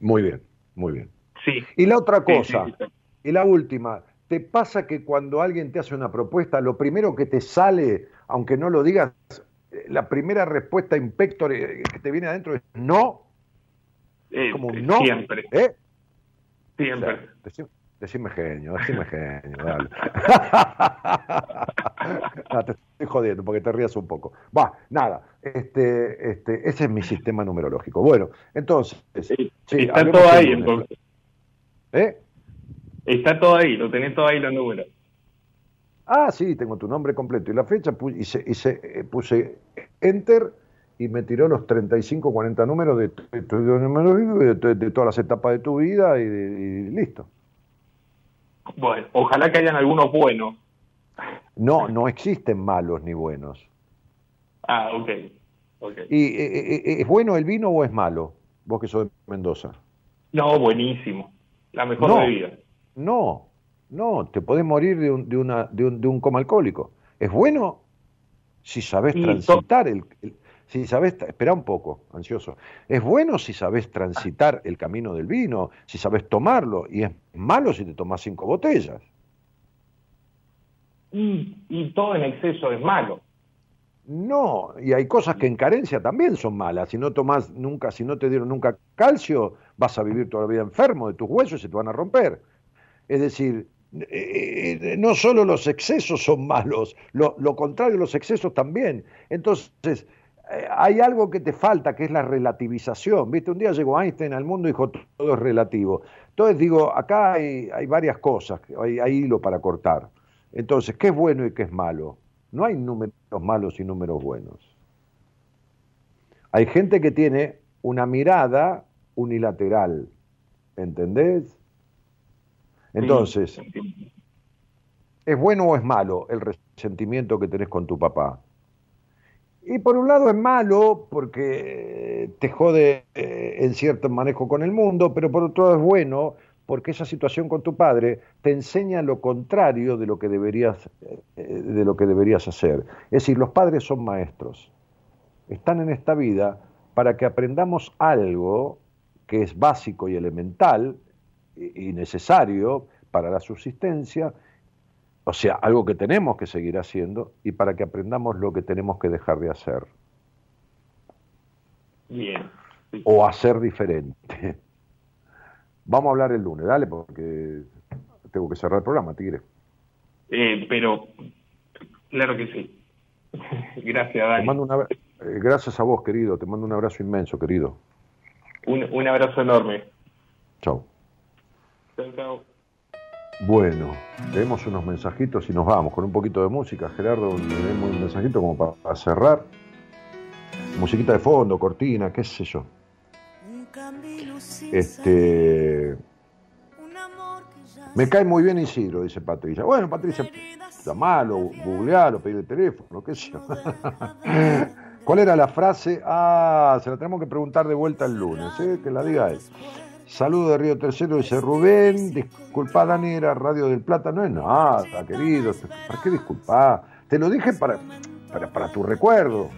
Muy bien, muy bien. sí Y la otra cosa, sí, sí. y la última, ¿te pasa que cuando alguien te hace una propuesta, lo primero que te sale, aunque no lo digas, eh, la primera respuesta impector que te viene adentro es no? Eh, Como eh, un no. siempre ¿Eh? siempre O sea, decí- decime genio, decime genio, dale. No, te estoy jodiendo porque te rías un poco. Va, nada, este, este, ese es mi sistema numerológico. Bueno, entonces, Sí, sí, está todo ahí entonces ¿Eh? está todo ahí lo tenés todo ahí los números Ah, sí, tengo tu nombre completo y la fecha, pu- hice, hice, eh, puse enter y me tiró los 35, 40 números de, de de, todas las etapas de tu vida y, y listo. bueno ojalá que hayan algunos buenos No, no existen malos ni buenos. ah ok ok ¿Y eh, eh, eh, es bueno el vino o es malo? Vos que sos de Mendoza. No, buenísimo. La mejor No. bebida. No, no, te podés morir de un, de una, de un, de un coma alcohólico. Es bueno si sabés Y transitar el, el- si sabés, espera un poco, ansioso. Es bueno si sabés transitar el camino del vino, si sabés tomarlo, y es malo si te tomás cinco botellas. Y, y todo en exceso es malo. No, y hay cosas que en carencia también son malas. Si no tomás nunca, si no te dieron nunca calcio, vas a vivir toda la vida enfermo de tus huesos y se te van a romper. Es decir, eh, eh, no solo los excesos son malos, lo, lo contrario, los excesos también. Entonces, hay algo que te falta, que es la relativización. ¿Viste? Un día llegó Einstein al mundo y dijo, todo es relativo. Entonces digo, acá hay, hay varias cosas, hay, hay hilo para cortar. Entonces, ¿qué es bueno y qué es malo? No hay números malos y números buenos. Hay gente que tiene una mirada unilateral, ¿entendés? Entonces, ¿es bueno o es malo el resentimiento que tenés con tu papá? Y por un lado es malo porque te jode eh, en cierto manejo con el mundo, pero por otro lado es bueno porque esa situación con tu padre te enseña lo contrario de lo que deberías, eh, de lo que deberías hacer. Es decir, los padres son maestros. Están en esta vida para que aprendamos algo que es básico y elemental y necesario para la subsistencia, o sea, algo que tenemos que seguir haciendo y para que aprendamos lo que tenemos que dejar de hacer. Bien. O hacer diferente. Vamos a hablar el lunes, dale, porque tengo que cerrar el programa, Tigre. Eh, pero, claro que sí. Gracias, Dani. Te mando una, eh, gracias a vos, querido. Te mando un abrazo inmenso, querido. Un, un abrazo enorme. Chao. Chao, chao. Bueno, leemos unos mensajitos y nos vamos con un poquito de música. Gerardo, leemos un mensajito como para, para cerrar. Musiquita de fondo, cortina, qué sé yo. Este. Me cae muy bien Isidro, dice Patricia. Bueno, Patricia, llamalo, googlealo, pedir el teléfono, qué sé yo. ¿Cuál era la frase? Ah, se la tenemos que preguntar de vuelta el lunes, ¿eh? que la diga él. Saludo de Río Tercero, dice Rubén. Disculpa, Dani, era Radio del Plata. No es nada, querido. ¿Para qué disculpa? Te lo dije para, para, para tu recuerdo.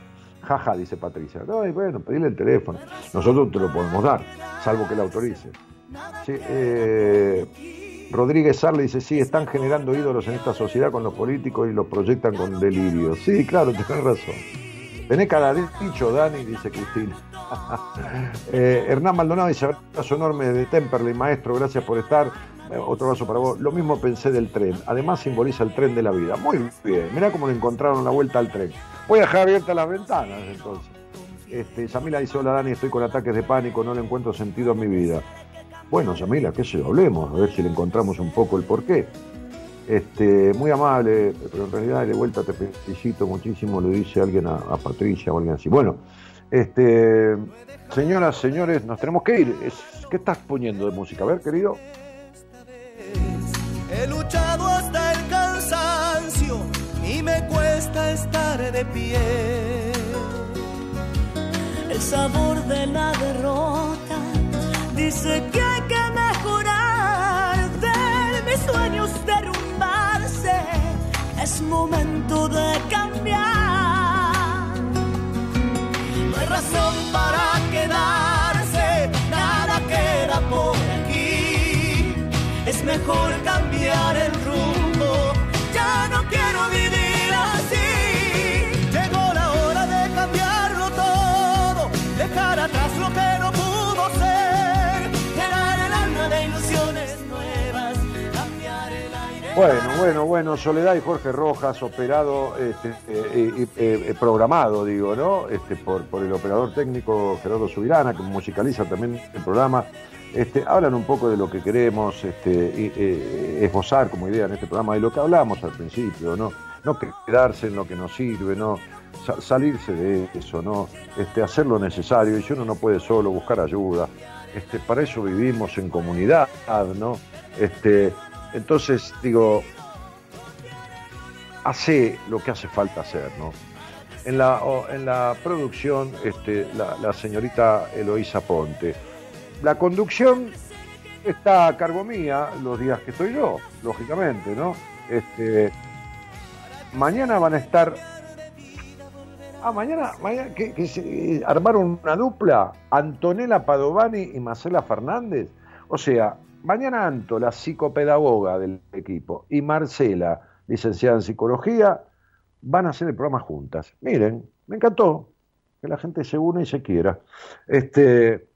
Jaja, dice Patricia. No, y bueno, pedirle el teléfono. Nosotros te lo podemos dar, salvo que le autorice. Sí, eh, Rodríguez Sarle dice, sí, están generando ídolos en esta sociedad con los políticos y los proyectan con delirio. Sí, claro, tienes razón. Tenés cada dicho, Dani, dice Cristina. eh, Hernán Maldonado dice, abrazo enorme de Temperley, maestro, gracias por estar. Eh, otro abrazo para vos. Lo mismo pensé del tren. Además simboliza el tren de la vida. Muy bien. Mirá cómo le encontraron la vuelta al tren. Voy a dejar abiertas las ventanas entonces. Este, Samila dice, hola Dani, estoy con ataques de pánico, no le encuentro sentido a mi vida. Bueno, Samila, qué sé yo, hablemos, a ver si le encontramos un poco el porqué. Este, muy amable, pero en realidad de vuelta te felicito muchísimo, le dice alguien a, a Patricia o alguien así. Bueno, este, señoras, señores, nos tenemos que ir. ¿Qué estás poniendo de música? A ver, querido. He luchado hasta el cansancio y me cuesta estar de pie. El sabor de la derrota dice que hay que mejorar. De mis sueños derrumbarse es momento de cambiar. Razón para quedarse, nada queda por aquí. Es mejor cambiar el Bueno, bueno, bueno, Soledad y Jorge Rojas, operado, este, eh, eh, eh, programado, digo, ¿no? Este, por, por el operador técnico Gerardo Subirana, que musicaliza también el programa. Este, hablan un poco de lo que queremos este, esbozar como idea en este programa, de lo que hablamos al principio, ¿no? No quedarse en lo que nos sirve, ¿no? Sa- salirse de eso, ¿no? Este, hacer lo necesario, y si uno no puede solo, buscar ayuda. Para eso vivimos en comunidad, ¿no? Este, entonces, digo, hace lo que hace falta hacer, ¿no? En la, en la producción, este, la, señorita Eloísa Ponte. La conducción está a cargo mía los días que estoy yo, lógicamente, ¿no? Este, mañana van a estar. Ah, mañana, mañana armaron una dupla, Antonella Padovani y Marcela Fernández. O sea, mañana Anto, la psicopedagoga del equipo, y Marcela, licenciada en psicología, van a hacer el programa juntas. Miren, me encantó que la gente se une y se quiera. Este,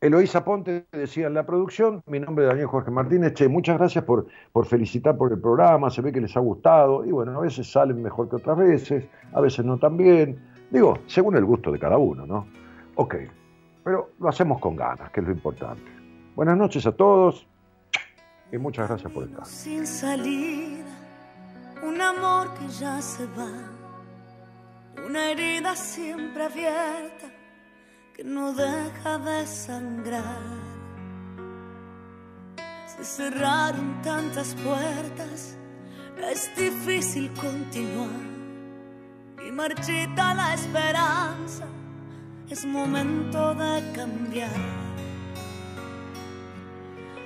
Eloísa Ponte decía en la producción, mi nombre es Daniel Jorge Martínez, che, muchas gracias por, por felicitar por el programa, se ve que les ha gustado, y bueno, a veces salen mejor que otras veces, a veces no tan bien, digo, según el gusto de cada uno, ¿no? Ok, pero lo hacemos con ganas, que es lo importante. Buenas noches a todos y muchas gracias por estar. sin salida, un amor que ya se va, una herida siempre abierta que no deja de sangrar. Se cerraron tantas puertas, es difícil continuar y marchita la esperanza, es momento de cambiar.